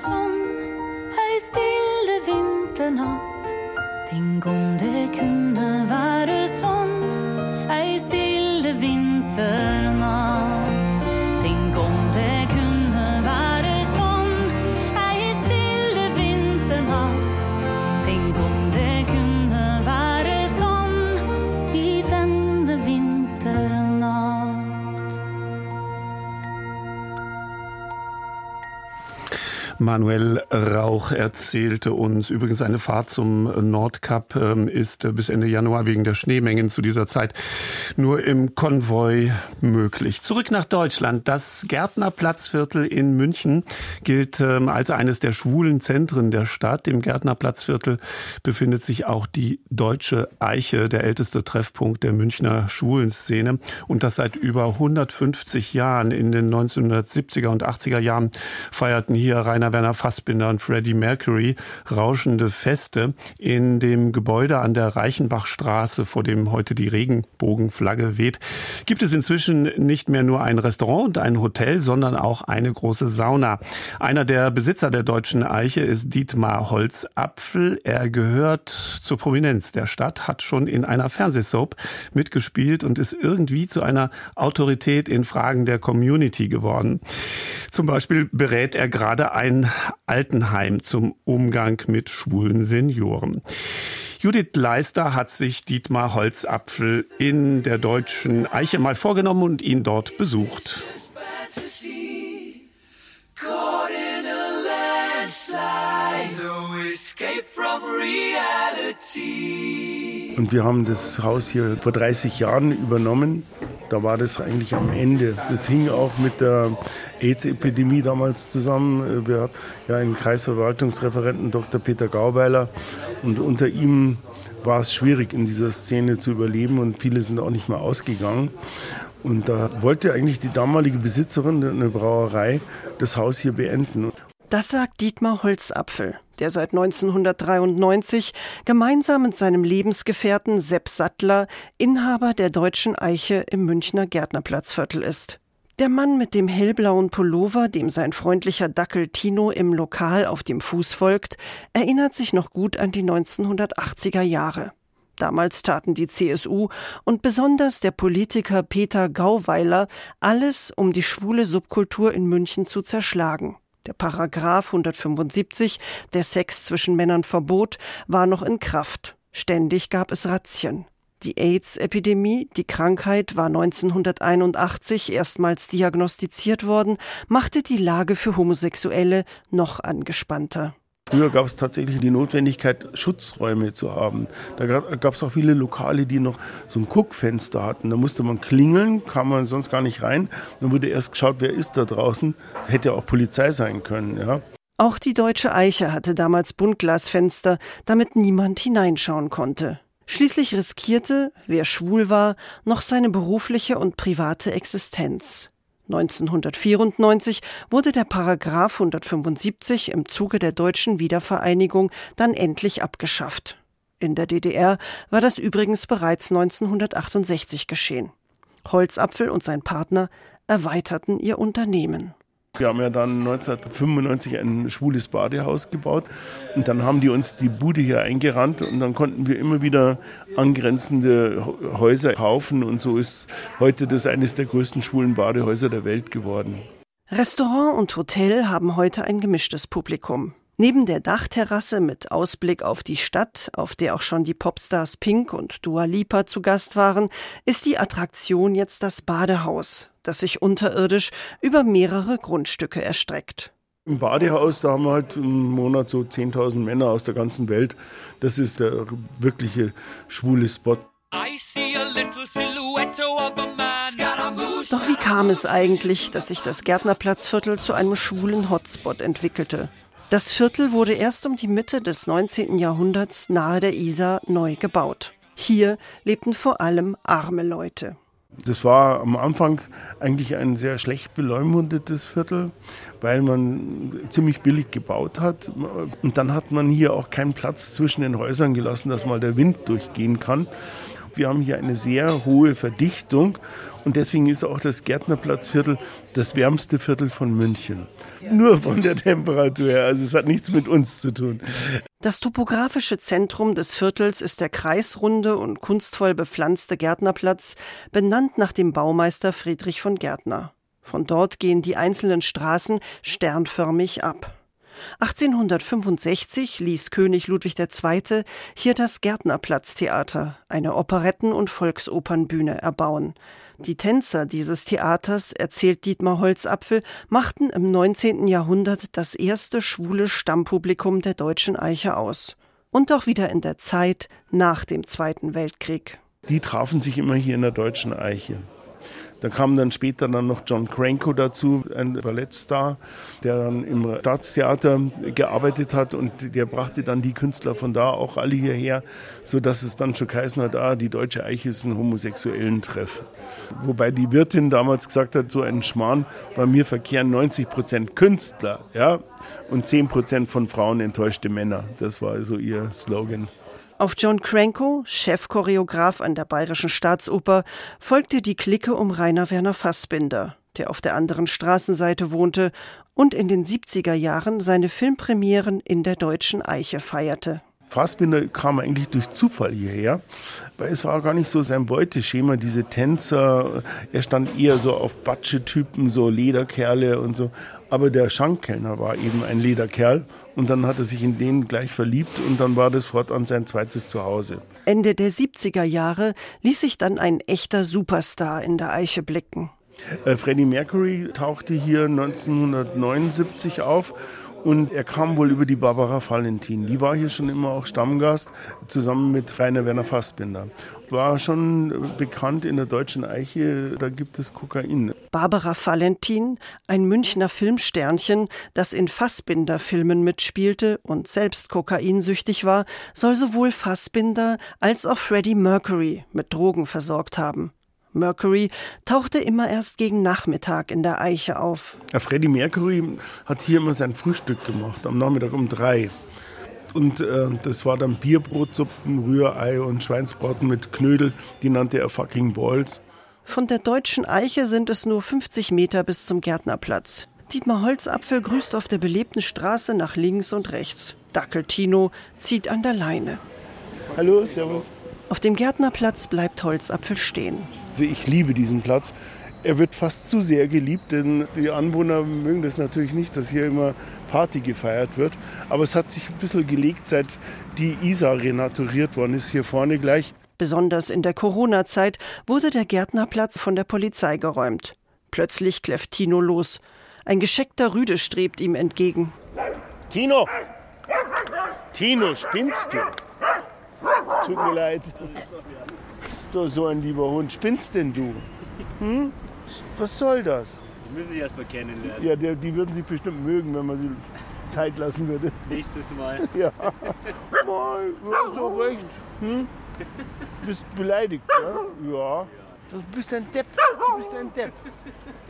on Manuel Rauch erzählte uns, übrigens eine Fahrt zum Nordkap ähm, ist äh, bis Ende Januar wegen der Schneemengen zu dieser Zeit nur im Konvoi möglich. Zurück nach Deutschland. Das Gärtnerplatzviertel in München gilt ähm, als eines der schwulen Zentren der Stadt. Im Gärtnerplatzviertel befindet sich auch die Deutsche Eiche, der älteste Treffpunkt der Münchner Schwulenszene und das seit über 150 Jahren. In den 1970er und 80er Jahren feierten hier Rainer Werner Fassbinder und Freddie Mercury rauschende Feste in dem Gebäude an der Reichenbachstraße, vor dem heute die Regenbogenflagge weht. Gibt es inzwischen nicht mehr nur ein Restaurant und ein Hotel, sondern auch eine große Sauna. Einer der Besitzer der Deutschen Eiche ist Dietmar Holzapfel. Er gehört zur Prominenz der Stadt, hat schon in einer Fernsehsoap mitgespielt und ist irgendwie zu einer Autorität in Fragen der Community geworden. Zum Beispiel berät er gerade ein Altenheim zum Umgang mit schwulen Senioren. Judith Leister hat sich Dietmar Holzapfel in der deutschen Eiche mal vorgenommen und ihn dort besucht. No escape from reality. Und wir haben das Haus hier vor 30 Jahren übernommen. Da war das eigentlich am Ende. Das hing auch mit der AIDS-Epidemie damals zusammen. Wir hatten ja einen Kreisverwaltungsreferenten, Dr. Peter Gauweiler. Und unter ihm war es schwierig, in dieser Szene zu überleben und viele sind auch nicht mehr ausgegangen. Und da wollte eigentlich die damalige Besitzerin eine Brauerei das Haus hier beenden. Das sagt Dietmar Holzapfel, der seit 1993 gemeinsam mit seinem Lebensgefährten Sepp Sattler Inhaber der Deutschen Eiche im Münchner Gärtnerplatzviertel ist. Der Mann mit dem hellblauen Pullover, dem sein freundlicher Dackel Tino im Lokal auf dem Fuß folgt, erinnert sich noch gut an die 1980er Jahre. Damals taten die CSU und besonders der Politiker Peter Gauweiler alles, um die schwule Subkultur in München zu zerschlagen. Der Paragraph 175, der Sex zwischen Männern verbot, war noch in Kraft. Ständig gab es Razzien. Die AIDS-Epidemie, die Krankheit war 1981 erstmals diagnostiziert worden, machte die Lage für Homosexuelle noch angespannter. Früher gab es tatsächlich die Notwendigkeit, Schutzräume zu haben. Da gab es auch viele Lokale, die noch so ein Guckfenster hatten. Da musste man klingeln, kam man sonst gar nicht rein. Dann wurde erst geschaut, wer ist da draußen. Hätte auch Polizei sein können. Ja. Auch die deutsche Eiche hatte damals Buntglasfenster, damit niemand hineinschauen konnte. Schließlich riskierte, wer schwul war, noch seine berufliche und private Existenz. 1994 wurde der Paragraph 175 im Zuge der deutschen Wiedervereinigung dann endlich abgeschafft. In der DDR war das übrigens bereits 1968 geschehen. Holzapfel und sein Partner erweiterten ihr Unternehmen. Wir haben ja dann 1995 ein schwules Badehaus gebaut und dann haben die uns die Bude hier eingerannt und dann konnten wir immer wieder angrenzende Häuser kaufen und so ist heute das eines der größten schwulen Badehäuser der Welt geworden. Restaurant und Hotel haben heute ein gemischtes Publikum. Neben der Dachterrasse mit Ausblick auf die Stadt, auf der auch schon die Popstars Pink und Dua Lipa zu Gast waren, ist die Attraktion jetzt das Badehaus, das sich unterirdisch über mehrere Grundstücke erstreckt. Im Badehaus, da haben wir halt im Monat so 10.000 Männer aus der ganzen Welt. Das ist der wirkliche schwule Spot. Doch wie kam es eigentlich, dass sich das Gärtnerplatzviertel zu einem schwulen Hotspot entwickelte? Das Viertel wurde erst um die Mitte des 19. Jahrhunderts nahe der Isar neu gebaut. Hier lebten vor allem arme Leute. Das war am Anfang eigentlich ein sehr schlecht beleumundetes Viertel, weil man ziemlich billig gebaut hat. Und dann hat man hier auch keinen Platz zwischen den Häusern gelassen, dass mal der Wind durchgehen kann. Wir haben hier eine sehr hohe Verdichtung und deswegen ist auch das Gärtnerplatzviertel das wärmste Viertel von München. Nur von der Temperatur her, also es hat nichts mit uns zu tun. Das topografische Zentrum des Viertels ist der kreisrunde und kunstvoll bepflanzte Gärtnerplatz, benannt nach dem Baumeister Friedrich von Gärtner. Von dort gehen die einzelnen Straßen sternförmig ab. 1865 ließ König Ludwig II. hier das Gärtnerplatztheater, eine Operetten- und Volksopernbühne, erbauen. Die Tänzer dieses Theaters, erzählt Dietmar Holzapfel, machten im 19. Jahrhundert das erste schwule Stammpublikum der deutschen Eiche aus. Und auch wieder in der Zeit nach dem Zweiten Weltkrieg. Die trafen sich immer hier in der deutschen Eiche. Da kam dann später dann noch John Cranko dazu, ein Ballettstar, der dann im Staatstheater gearbeitet hat und der brachte dann die Künstler von da auch alle hierher, sodass es dann schon geheißen hat, ah, die Deutsche Eiche ist ein homosexuellen Treff. Wobei die Wirtin damals gesagt hat, so ein Schmarrn, bei mir verkehren 90 Prozent Künstler, ja, und 10 Prozent von Frauen enttäuschte Männer. Das war also ihr Slogan. Auf John Cranko, Chefchoreograf an der Bayerischen Staatsoper, folgte die Clique um Rainer Werner Fassbinder, der auf der anderen Straßenseite wohnte und in den 70er Jahren seine Filmpremieren in der deutschen Eiche feierte. Fassbinder kam eigentlich durch Zufall hierher, weil es war gar nicht so sein Beuteschema, diese Tänzer. Er stand eher so auf Batsche-Typen, so Lederkerle und so. Aber der Schankkellner war eben ein Lederkerl und dann hat er sich in den gleich verliebt und dann war das fortan sein zweites Zuhause. Ende der 70er Jahre ließ sich dann ein echter Superstar in der Eiche blicken. Äh, Freddie Mercury tauchte hier 1979 auf und er kam wohl über die Barbara Valentin. Die war hier schon immer auch Stammgast, zusammen mit Rainer Werner Fassbinder. War schon bekannt in der deutschen Eiche, da gibt es Kokain. Barbara Valentin, ein Münchner Filmsternchen, das in Fassbinder-Filmen mitspielte und selbst kokainsüchtig war, soll sowohl Fassbinder als auch Freddie Mercury mit Drogen versorgt haben. Mercury tauchte immer erst gegen Nachmittag in der Eiche auf. Ja, Freddie Mercury hat hier immer sein Frühstück gemacht, am Nachmittag um drei. Und äh, das war dann Bierbrotsuppen, Rührei und Schweinsbraten mit Knödel. Die nannte er fucking Balls. Von der deutschen Eiche sind es nur 50 Meter bis zum Gärtnerplatz. Dietmar Holzapfel grüßt auf der belebten Straße nach links und rechts. Dackel Tino zieht an der Leine. Hallo, servus. Auf dem Gärtnerplatz bleibt Holzapfel stehen. Also ich liebe diesen Platz. Er wird fast zu sehr geliebt, denn die Anwohner mögen das natürlich nicht, dass hier immer Party gefeiert wird. Aber es hat sich ein bisschen gelegt, seit die Isar renaturiert worden ist, hier vorne gleich. Besonders in der Corona-Zeit wurde der Gärtnerplatz von der Polizei geräumt. Plötzlich kläfft Tino los. Ein gescheckter Rüde strebt ihm entgegen. Tino! Tino, spinnst du? Tut mir leid. Du, so ein lieber Hund, spinnst denn du? Hm? Was soll das? Die müssen sich erst mal kennenlernen. Ja, der, die würden sich bestimmt mögen, wenn man sie Zeit lassen würde. Nächstes Mal. <laughs> Ja. Mal, du hast doch recht. Hm? Bist beleidigt, ja? Ja. Du bist ein Depp. Du bist ein Depp.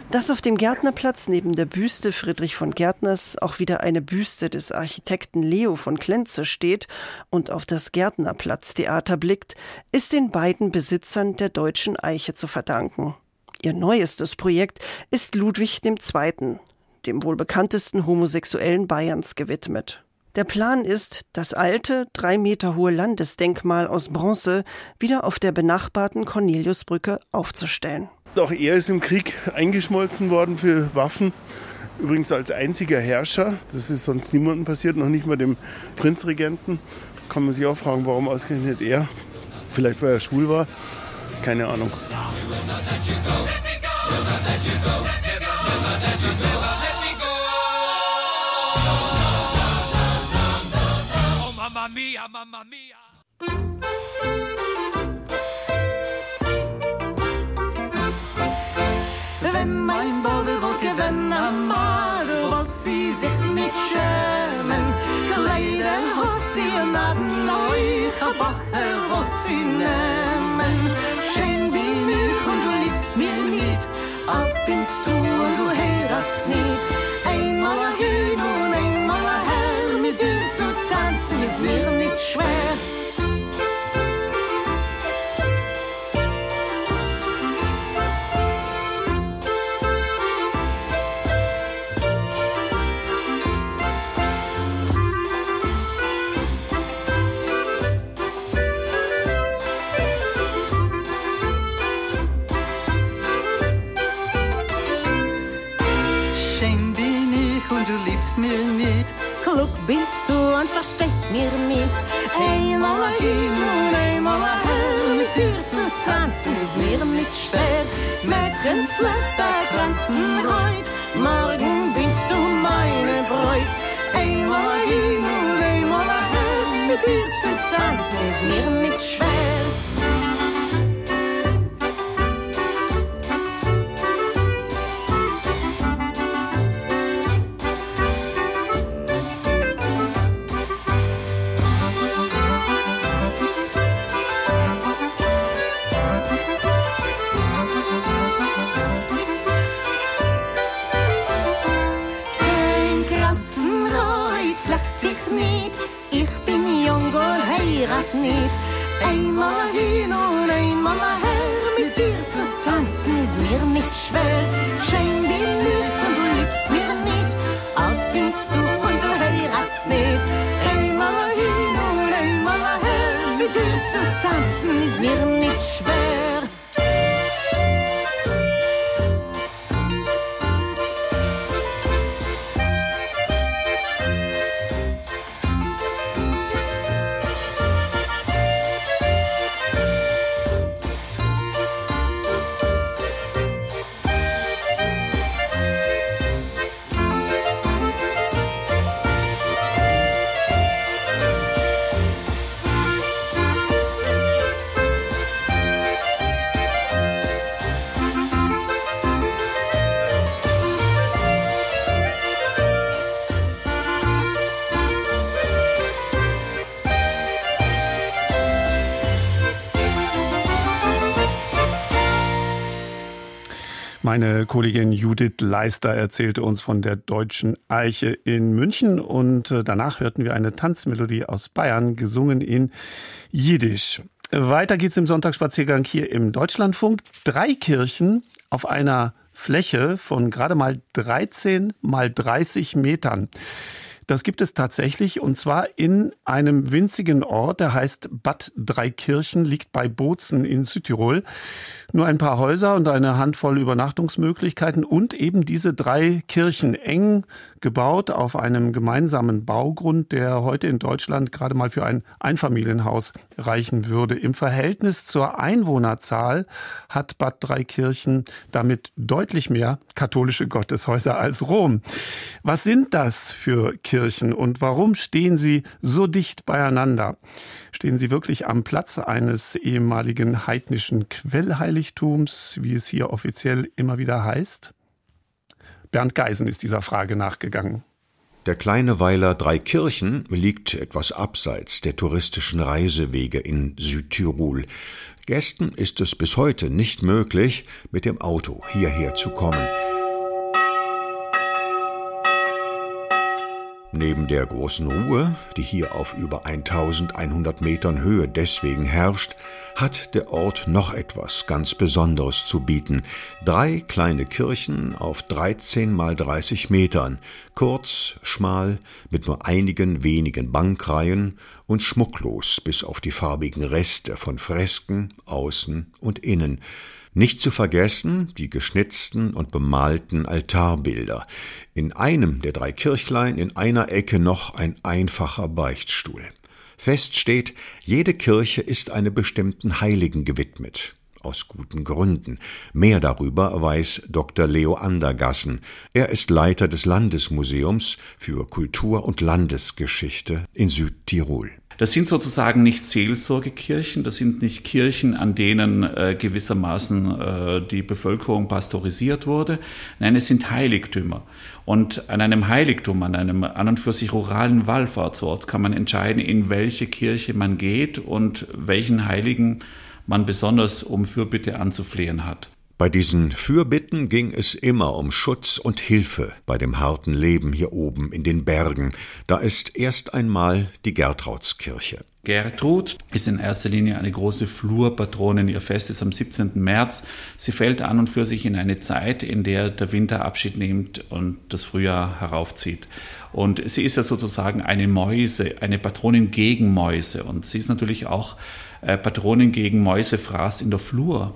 Dass auf dem Gärtnerplatz neben der Büste Friedrich von Gärtners auch wieder eine Büste des Architekten Leo von Klenze steht und auf das Gärtnerplatztheater blickt, ist den beiden Besitzern der deutschen Eiche zu verdanken. Ihr neuestes Projekt ist Ludwig II., dem wohl bekanntesten Homosexuellen Bayerns, gewidmet. Der Plan ist, das alte, drei Meter hohe Landesdenkmal aus Bronze wieder auf der benachbarten Corneliusbrücke aufzustellen. Auch er ist im Krieg eingeschmolzen worden für Waffen. Übrigens als einziger Herrscher. Das ist sonst niemandem passiert, noch nicht mal dem Prinzregenten. Kann man sich auch fragen, warum ausgerechnet er? Vielleicht weil er schwul war. Keine Ahnung. Oh, Mamma mia, Mamma mia. Wenn mein Bobel wohl gewinnen Amado, wollt sie sich nicht schämen. Kleider hat sie und Naden euch, a Bacher wollt sie nehmen. ab ins Tor, du heiratsnit. Einmal a hus Meine Kollegin Judith Leister erzählte uns von der deutschen Eiche in München und äh, danach hörten wir eine Tanzmelodie aus Bayern, gesungen in Jiddisch. Weiter geht's im Sonntagsspaziergang hier im Deutschlandfunk. Drei Kirchen auf einer Fläche von gerade mal 13 mal 30 Metern. Das gibt es tatsächlich und zwar in einem winzigen Ort, der heißt Bad Dreikirchen, liegt bei Bozen in Südtirol. Nur ein paar Häuser und eine Handvoll Übernachtungsmöglichkeiten und eben diese drei Kirchen eng gebaut auf einem gemeinsamen Baugrund, der heute in Deutschland gerade mal für ein Einfamilienhaus reichen würde. Im Verhältnis zur Einwohnerzahl hat Bad Dreikirchen damit deutlich mehr katholische Gotteshäuser als Rom. Was sind das für Kirchen und warum stehen sie so dicht beieinander? Stehen sie wirklich am Platz eines ehemaligen heidnischen Quellheiligtums, wie es hier offiziell immer wieder heißt? Bernd Geisen ist dieser Frage nachgegangen. Der kleine Weiler Dreikirchen liegt etwas abseits der touristischen Reisewege in Südtirol. Gästen ist es bis heute nicht möglich, mit dem Auto hierher zu kommen. Neben der großen Ruhe, die hier auf über 1100 Metern Höhe deswegen herrscht, hat der Ort noch etwas ganz Besonderes zu bieten. Drei kleine Kirchen auf 13 mal 30 Metern, kurz, schmal, mit nur einigen wenigen Bankreihen und schmucklos bis auf die farbigen Reste von Fresken außen und innen. Nicht zu vergessen die geschnitzten und bemalten Altarbilder. In einem der drei Kirchlein in einer Ecke noch ein einfacher Beichtstuhl. Fest steht, jede Kirche ist einem bestimmten Heiligen gewidmet. Aus guten Gründen. Mehr darüber weiß Dr. Leo Andergassen. Er ist Leiter des Landesmuseums für Kultur und Landesgeschichte in Südtirol. Das sind sozusagen nicht Seelsorgekirchen, das sind nicht Kirchen, an denen äh, gewissermaßen äh, die Bevölkerung pastorisiert wurde. Nein, es sind Heiligtümer. Und an einem Heiligtum, an einem an und für sich ruralen Wallfahrtsort kann man entscheiden, in welche Kirche man geht und welchen Heiligen man besonders um Fürbitte anzuflehen hat. Bei diesen Fürbitten ging es immer um Schutz und Hilfe bei dem harten Leben hier oben in den Bergen. Da ist erst einmal die Gertraudskirche. Gertrud ist in erster Linie eine große Flurpatronin. Ihr Fest ist am 17. März. Sie fällt an und für sich in eine Zeit, in der der Winter Abschied nimmt und das Frühjahr heraufzieht. Und sie ist ja sozusagen eine Mäuse, eine Patronin gegen Mäuse. Und sie ist natürlich auch äh, Patronin gegen Mäusefraß in der Flur.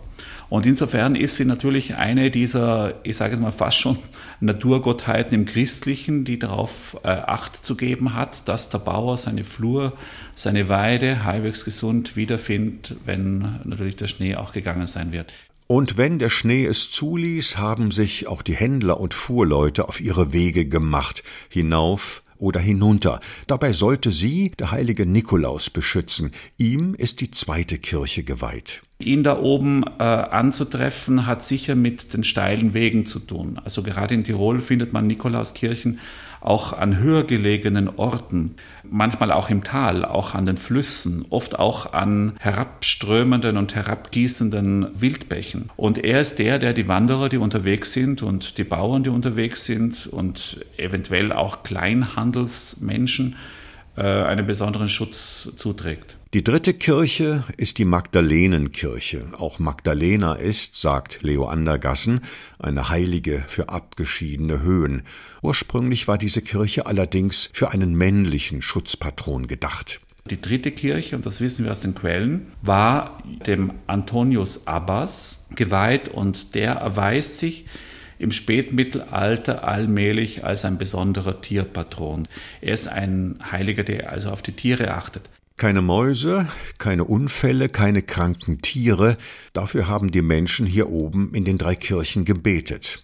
Und insofern ist sie natürlich eine dieser, ich sage es mal fast schon Naturgottheiten im Christlichen, die darauf äh, Acht zu geben hat, dass der Bauer seine Flur, seine Weide halbwegs gesund wiederfindet, wenn natürlich der Schnee auch gegangen sein wird. Und wenn der Schnee es zuließ, haben sich auch die Händler und Fuhrleute auf ihre Wege gemacht, hinauf oder hinunter. Dabei sollte sie der heilige Nikolaus beschützen. Ihm ist die zweite Kirche geweiht. Ihn da oben äh, anzutreffen, hat sicher mit den steilen Wegen zu tun. Also gerade in Tirol findet man Nikolauskirchen auch an höher gelegenen Orten, manchmal auch im Tal, auch an den Flüssen, oft auch an herabströmenden und herabgießenden Wildbächen. Und er ist der, der die Wanderer, die unterwegs sind und die Bauern, die unterwegs sind und eventuell auch Kleinhandelsmenschen äh, einen besonderen Schutz zuträgt. Die dritte Kirche ist die Magdalenenkirche. Auch Magdalena ist, sagt Leo Andergassen, eine Heilige für abgeschiedene Höhen. Ursprünglich war diese Kirche allerdings für einen männlichen Schutzpatron gedacht. Die dritte Kirche, und das wissen wir aus den Quellen, war dem Antonius Abbas geweiht und der erweist sich im Spätmittelalter allmählich als ein besonderer Tierpatron. Er ist ein Heiliger, der also auf die Tiere achtet. Keine Mäuse, keine Unfälle, keine kranken Tiere, dafür haben die Menschen hier oben in den drei Kirchen gebetet.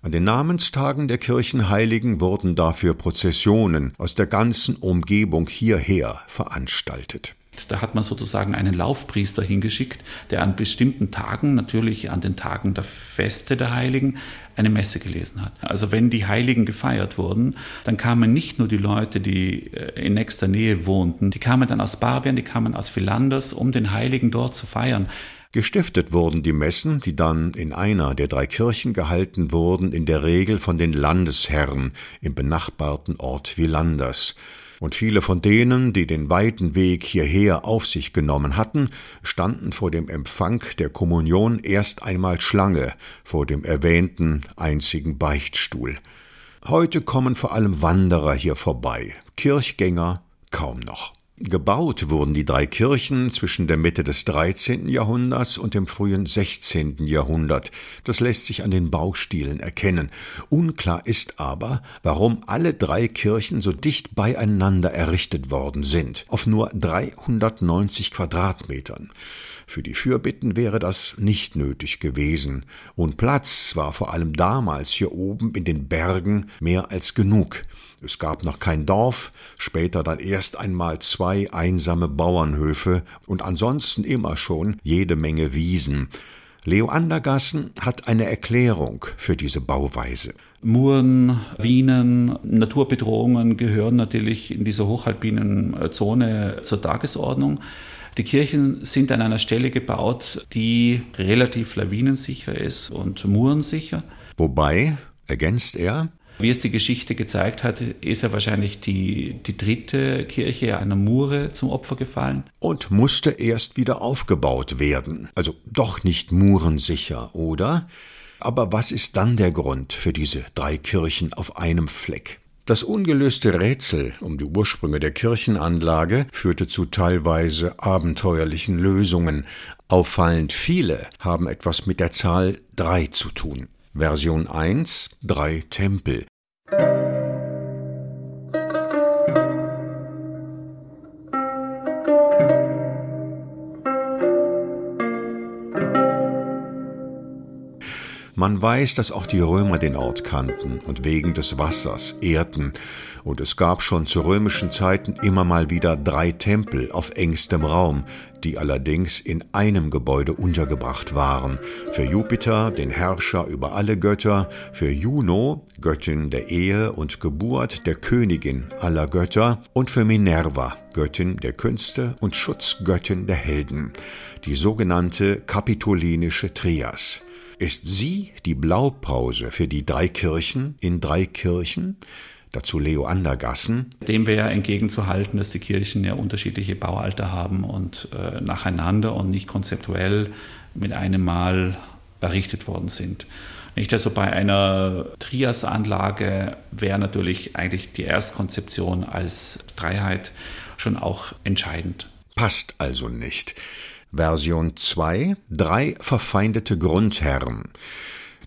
An den Namenstagen der Kirchenheiligen wurden dafür Prozessionen aus der ganzen Umgebung hierher veranstaltet. Da hat man sozusagen einen Laufpriester hingeschickt, der an bestimmten Tagen, natürlich an den Tagen der Feste der Heiligen, eine Messe gelesen hat. Also wenn die Heiligen gefeiert wurden, dann kamen nicht nur die Leute, die äh, in nächster Nähe wohnten, die kamen dann aus Barbien, die kamen aus Philanders, um den Heiligen dort zu feiern. Gestiftet wurden die Messen, die dann in einer der drei Kirchen gehalten wurden, in der Regel von den Landesherren im benachbarten Ort Villanders und viele von denen, die den weiten Weg hierher auf sich genommen hatten, standen vor dem Empfang der Kommunion erst einmal Schlange vor dem erwähnten einzigen Beichtstuhl. Heute kommen vor allem Wanderer hier vorbei, Kirchgänger kaum noch. Gebaut wurden die drei Kirchen zwischen der Mitte des 13. Jahrhunderts und dem frühen 16. Jahrhundert. Das lässt sich an den Baustilen erkennen. Unklar ist aber, warum alle drei Kirchen so dicht beieinander errichtet worden sind, auf nur 390 Quadratmetern. Für die Fürbitten wäre das nicht nötig gewesen, und Platz war vor allem damals hier oben in den Bergen mehr als genug. Es gab noch kein Dorf, später dann erst einmal zwei einsame Bauernhöfe und ansonsten immer schon jede Menge Wiesen. Leo Andergassen hat eine Erklärung für diese Bauweise. Muren, Wienen, Naturbedrohungen gehören natürlich in dieser hochalpinen Zone zur Tagesordnung. Die Kirchen sind an einer Stelle gebaut, die relativ lawinensicher ist und murensicher. Wobei, ergänzt er, wie es die Geschichte gezeigt hat, ist er wahrscheinlich die, die dritte Kirche einer Mure zum Opfer gefallen. Und musste erst wieder aufgebaut werden. Also doch nicht murensicher, oder? Aber was ist dann der Grund für diese drei Kirchen auf einem Fleck? Das ungelöste Rätsel um die Ursprünge der Kirchenanlage führte zu teilweise abenteuerlichen Lösungen. Auffallend viele haben etwas mit der Zahl 3 zu tun. Version 1 drei Tempel. Man weiß, dass auch die Römer den Ort kannten und wegen des Wassers ehrten, und es gab schon zu römischen Zeiten immer mal wieder drei Tempel auf engstem Raum, die allerdings in einem Gebäude untergebracht waren, für Jupiter, den Herrscher über alle Götter, für Juno, Göttin der Ehe und Geburt, der Königin aller Götter, und für Minerva, Göttin der Künste und Schutzgöttin der Helden, die sogenannte kapitolinische Trias. Ist sie die Blaupause für die drei Kirchen in drei Kirchen? Dazu Leo Andergassen. Dem wäre entgegenzuhalten, dass die Kirchen ja unterschiedliche Baualter haben und äh, nacheinander und nicht konzeptuell mit einem Mal errichtet worden sind. Nicht also bei einer Trias-Anlage wäre natürlich eigentlich die Erstkonzeption als Freiheit schon auch entscheidend. Passt also nicht. Version 2 Drei verfeindete Grundherren.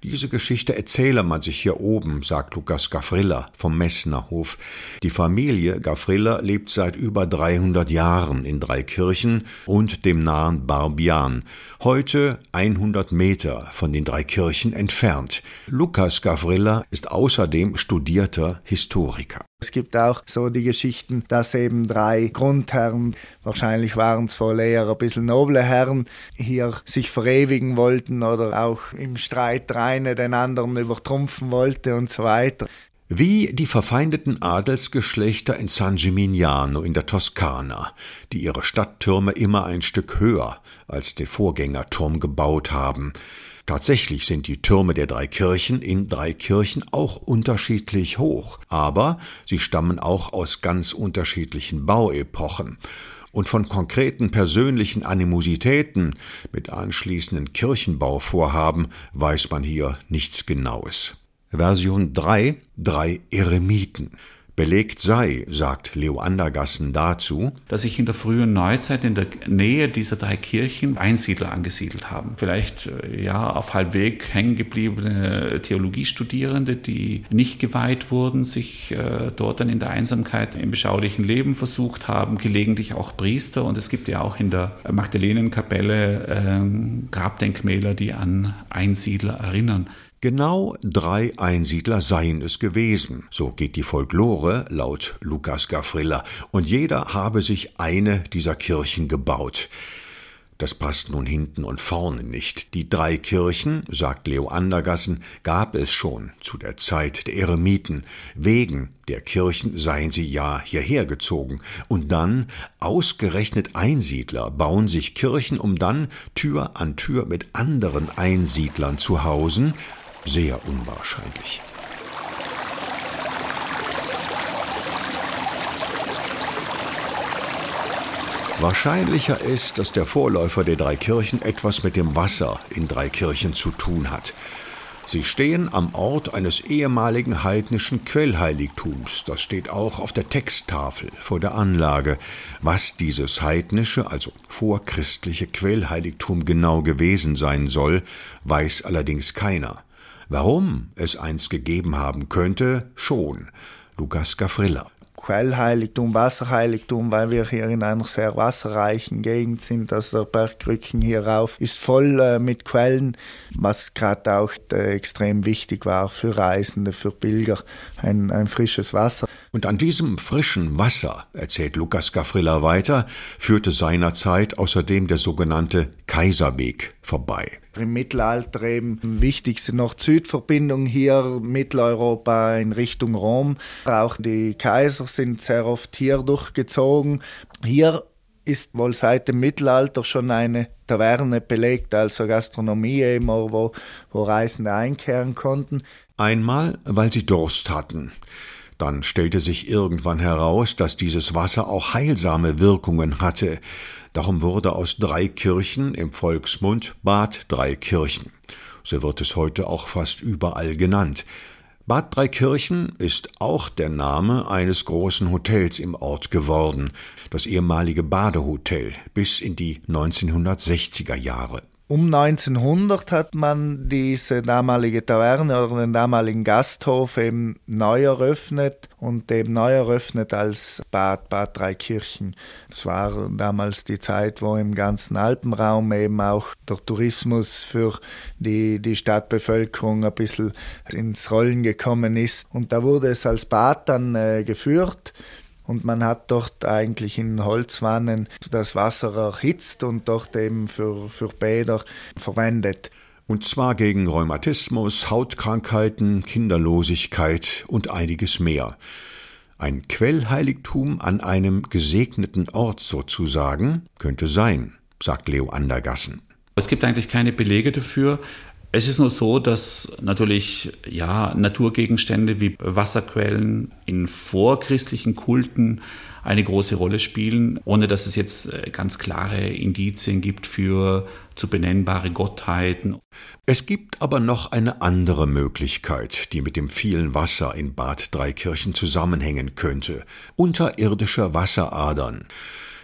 Diese Geschichte erzähle man sich hier oben, sagt Lukas Gavrilla vom Messner Hof. Die Familie Gavrilla lebt seit über 300 Jahren in Dreikirchen und dem nahen Barbian, heute 100 Meter von den drei Kirchen entfernt. Lukas Gavrilla ist außerdem studierter Historiker. Es gibt auch so die Geschichten, dass eben drei Grundherren, wahrscheinlich waren es wohl eher ein bisschen noble Herren, hier sich verewigen wollten oder auch im Streit der eine den anderen übertrumpfen wollte und so weiter. Wie die verfeindeten Adelsgeschlechter in San Gimignano in der Toskana, die ihre Stadttürme immer ein Stück höher als den Vorgängerturm gebaut haben. Tatsächlich sind die Türme der drei Kirchen in drei Kirchen auch unterschiedlich hoch, aber sie stammen auch aus ganz unterschiedlichen Bauepochen. Und von konkreten persönlichen Animositäten mit anschließenden Kirchenbauvorhaben weiß man hier nichts Genaues. Version 3 Drei Eremiten. Belegt sei, sagt Leo Andergassen dazu, dass sich in der frühen Neuzeit in der Nähe dieser drei Kirchen Einsiedler angesiedelt haben. Vielleicht äh, ja auf halbweg hängen gebliebene Theologiestudierende, die nicht geweiht wurden, sich äh, dort dann in der Einsamkeit im beschaulichen Leben versucht haben, gelegentlich auch Priester. Und es gibt ja auch in der Magdalenenkapelle äh, Grabdenkmäler, die an Einsiedler erinnern. Genau drei Einsiedler seien es gewesen, so geht die Folklore laut Lukas Gavrilla, und jeder habe sich eine dieser Kirchen gebaut. Das passt nun hinten und vorne nicht. Die drei Kirchen, sagt Leo Andergassen, gab es schon zu der Zeit der Eremiten. Wegen der Kirchen seien sie ja hierher gezogen. Und dann, ausgerechnet Einsiedler, bauen sich Kirchen, um dann Tür an Tür mit anderen Einsiedlern zu hausen, sehr unwahrscheinlich. Wahrscheinlicher ist, dass der Vorläufer der drei Kirchen etwas mit dem Wasser in drei Kirchen zu tun hat. Sie stehen am Ort eines ehemaligen heidnischen Quellheiligtums. Das steht auch auf der Texttafel vor der Anlage. Was dieses heidnische, also vorchristliche Quellheiligtum genau gewesen sein soll, weiß allerdings keiner. Warum es eins gegeben haben könnte, schon. Lukas Gavrilla. Quellheiligtum, Wasserheiligtum, weil wir hier in einer sehr wasserreichen Gegend sind. Also der Bergrücken hier rauf ist voll äh, mit Quellen, was gerade auch äh, extrem wichtig war für Reisende, für Pilger, ein, ein frisches Wasser. Und an diesem frischen Wasser, erzählt Lukas Gavrilla weiter, führte seinerzeit außerdem der sogenannte Kaiserweg vorbei. Im Mittelalter eben wichtig sind noch Südverbindungen hier, Mitteleuropa in Richtung Rom. Auch die Kaiser sind sehr oft hier durchgezogen. Hier ist wohl seit dem Mittelalter schon eine Taverne belegt, also Gastronomie eben, wo, wo Reisende einkehren konnten. Einmal, weil sie Durst hatten. Dann stellte sich irgendwann heraus, dass dieses Wasser auch heilsame Wirkungen hatte. Darum wurde aus Dreikirchen im Volksmund Bad Dreikirchen. So wird es heute auch fast überall genannt. Bad Dreikirchen ist auch der Name eines großen Hotels im Ort geworden, das ehemalige Badehotel bis in die 1960er Jahre. Um 1900 hat man diese damalige Taverne oder den damaligen Gasthof eben neu eröffnet und eben neu eröffnet als Bad Bad Dreikirchen. Es war damals die Zeit, wo im ganzen Alpenraum eben auch der Tourismus für die, die Stadtbevölkerung ein bisschen ins Rollen gekommen ist. Und da wurde es als Bad dann äh, geführt. Und man hat dort eigentlich in Holzwannen das Wasser erhitzt und dort eben für, für Bäder verwendet. Und zwar gegen Rheumatismus, Hautkrankheiten, Kinderlosigkeit und einiges mehr. Ein Quellheiligtum an einem gesegneten Ort sozusagen könnte sein, sagt Leo Andergassen. Es gibt eigentlich keine Belege dafür. Es ist nur so, dass natürlich ja, Naturgegenstände wie Wasserquellen in vorchristlichen Kulten eine große Rolle spielen, ohne dass es jetzt äh, ganz klare Indizien gibt für zu benennbare Gottheiten. Es gibt aber noch eine andere Möglichkeit, die mit dem vielen Wasser in Bad Dreikirchen zusammenhängen könnte. Unterirdische Wasseradern.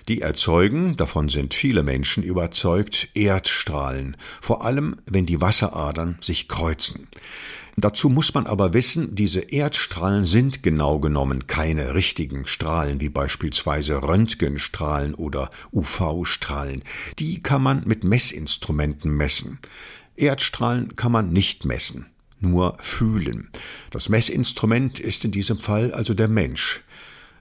Die erzeugen, davon sind viele Menschen überzeugt, Erdstrahlen, vor allem wenn die Wasseradern sich kreuzen. Dazu muss man aber wissen, diese Erdstrahlen sind genau genommen keine richtigen Strahlen wie beispielsweise Röntgenstrahlen oder UV-Strahlen. Die kann man mit Messinstrumenten messen. Erdstrahlen kann man nicht messen, nur fühlen. Das Messinstrument ist in diesem Fall also der Mensch.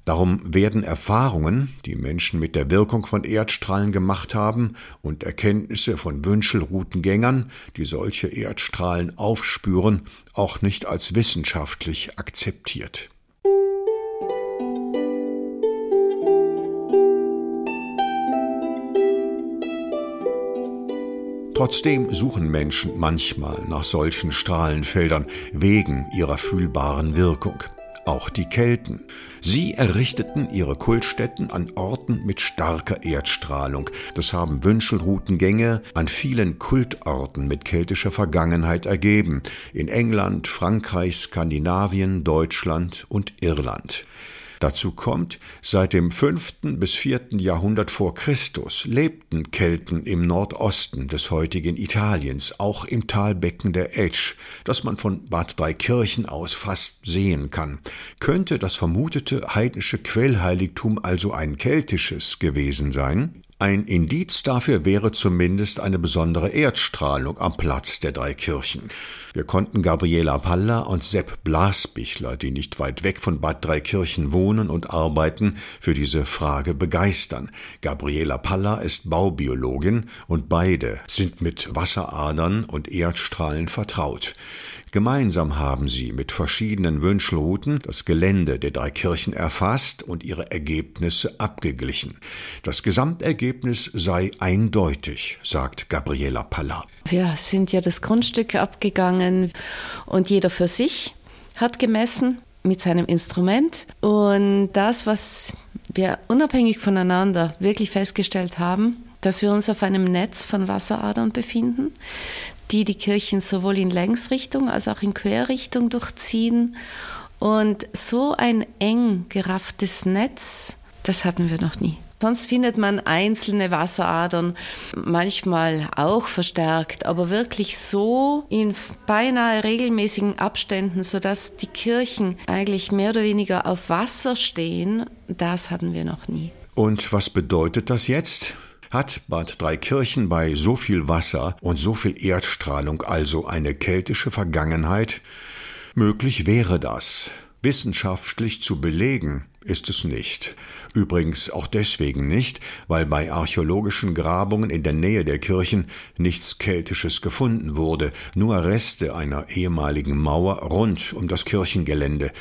Darum werden Erfahrungen, die Menschen mit der Wirkung von Erdstrahlen gemacht haben, und Erkenntnisse von Wünschelroutengängern, die solche Erdstrahlen aufspüren, auch nicht als wissenschaftlich akzeptiert. Trotzdem suchen Menschen manchmal nach solchen Strahlenfeldern wegen ihrer fühlbaren Wirkung auch die Kelten. Sie errichteten ihre Kultstätten an Orten mit starker Erdstrahlung. Das haben Wünschelroutengänge an vielen Kultorten mit keltischer Vergangenheit ergeben. In England, Frankreich, Skandinavien, Deutschland und Irland. Dazu kommt, seit dem 5. bis 4. Jahrhundert vor Christus lebten Kelten im Nordosten des heutigen Italiens, auch im Talbecken der Etsch, das man von Bad Dreikirchen aus fast sehen kann. Könnte das vermutete heidnische Quellheiligtum also ein keltisches gewesen sein? Ein Indiz dafür wäre zumindest eine besondere Erdstrahlung am Platz der drei Kirchen. Wir konnten Gabriela Palla und Sepp Blasbichler, die nicht weit weg von Bad Dreikirchen wohnen und arbeiten, für diese Frage begeistern. Gabriela Palla ist Baubiologin und beide sind mit Wasseradern und Erdstrahlen vertraut. Gemeinsam haben sie mit verschiedenen Wünschelrouten das Gelände der drei Kirchen erfasst und ihre Ergebnisse abgeglichen. Das Gesamtergebnis sei eindeutig, sagt Gabriela Palla. Wir sind ja das Grundstück abgegangen und jeder für sich hat gemessen mit seinem Instrument. Und das, was wir unabhängig voneinander wirklich festgestellt haben, dass wir uns auf einem Netz von Wasseradern befinden, die die Kirchen sowohl in Längsrichtung als auch in Querrichtung durchziehen. Und so ein eng gerafftes Netz, das hatten wir noch nie. Sonst findet man einzelne Wasseradern, manchmal auch verstärkt, aber wirklich so in beinahe regelmäßigen Abständen, sodass die Kirchen eigentlich mehr oder weniger auf Wasser stehen, das hatten wir noch nie. Und was bedeutet das jetzt? Hat Bad Dreikirchen bei so viel Wasser und so viel Erdstrahlung also eine keltische Vergangenheit? Möglich wäre das. Wissenschaftlich zu belegen ist es nicht. Übrigens auch deswegen nicht, weil bei archäologischen Grabungen in der Nähe der Kirchen nichts Keltisches gefunden wurde, nur Reste einer ehemaligen Mauer rund um das Kirchengelände.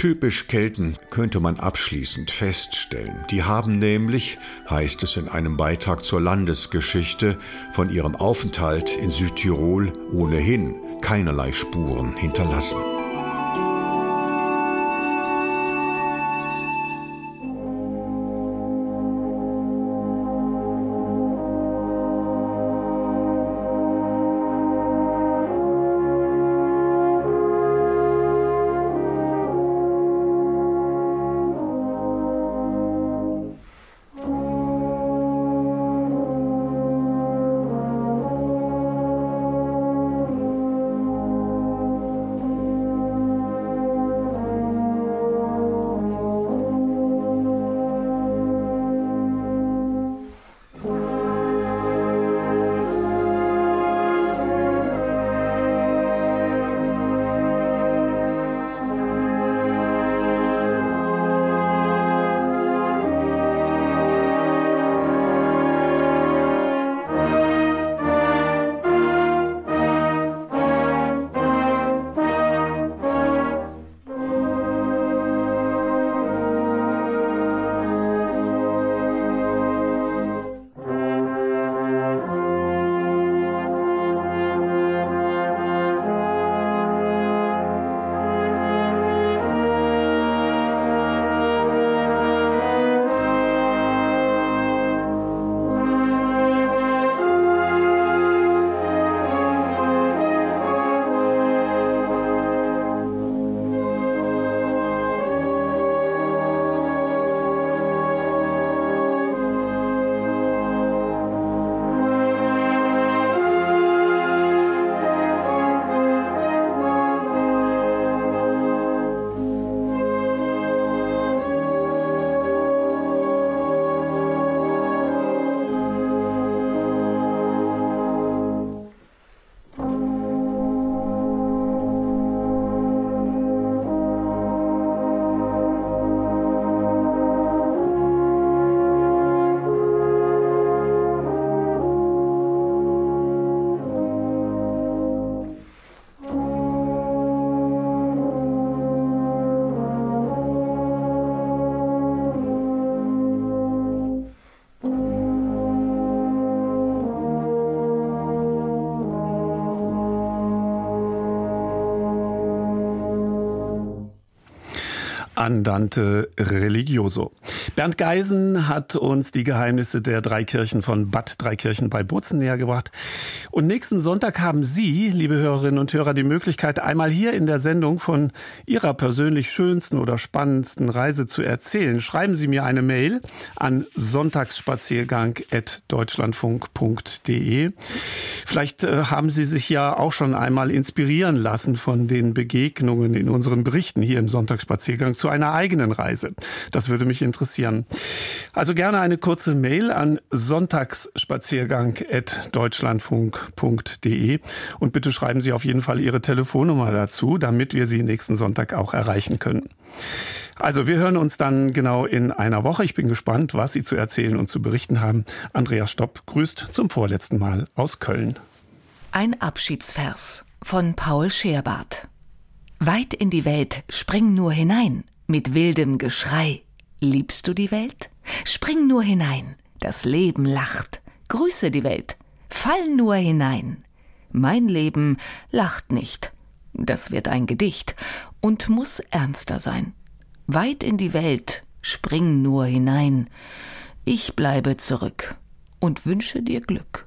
Typisch Kelten könnte man abschließend feststellen. Die haben nämlich, heißt es in einem Beitrag zur Landesgeschichte, von ihrem Aufenthalt in Südtirol ohnehin keinerlei Spuren hinterlassen. Andante Religioso. Bernd Geisen hat uns die Geheimnisse der drei Kirchen von Bad Dreikirchen bei Bozen näher gebracht. Und nächsten Sonntag haben Sie, liebe Hörerinnen und Hörer, die Möglichkeit, einmal hier in der Sendung von Ihrer persönlich schönsten oder spannendsten Reise zu erzählen. Schreiben Sie mir eine Mail an sonntagsspaziergang.deutschlandfunk.de. Vielleicht äh, haben Sie sich ja auch schon einmal inspirieren lassen von den Begegnungen in unseren Berichten hier im Sonntagsspaziergang zu einer eigenen Reise. Das würde mich interessieren. Also gerne eine kurze Mail an sonntagsspaziergang.deutschlandfunk.de und bitte schreiben Sie auf jeden Fall Ihre Telefonnummer dazu, damit wir Sie nächsten Sonntag auch erreichen können. Also wir hören uns dann genau in einer Woche. Ich bin gespannt, was Sie zu erzählen und zu berichten haben. Andreas Stopp grüßt zum vorletzten Mal aus Köln. Ein Abschiedsvers von Paul Scherbart. Weit in die Welt, spring nur hinein, mit wildem Geschrei. Liebst du die Welt? Spring nur hinein, das Leben lacht. Grüße die Welt, fall nur hinein. Mein Leben lacht nicht. Das wird ein Gedicht und muss ernster sein. Weit in die Welt, spring nur hinein. Ich bleibe zurück und wünsche dir Glück.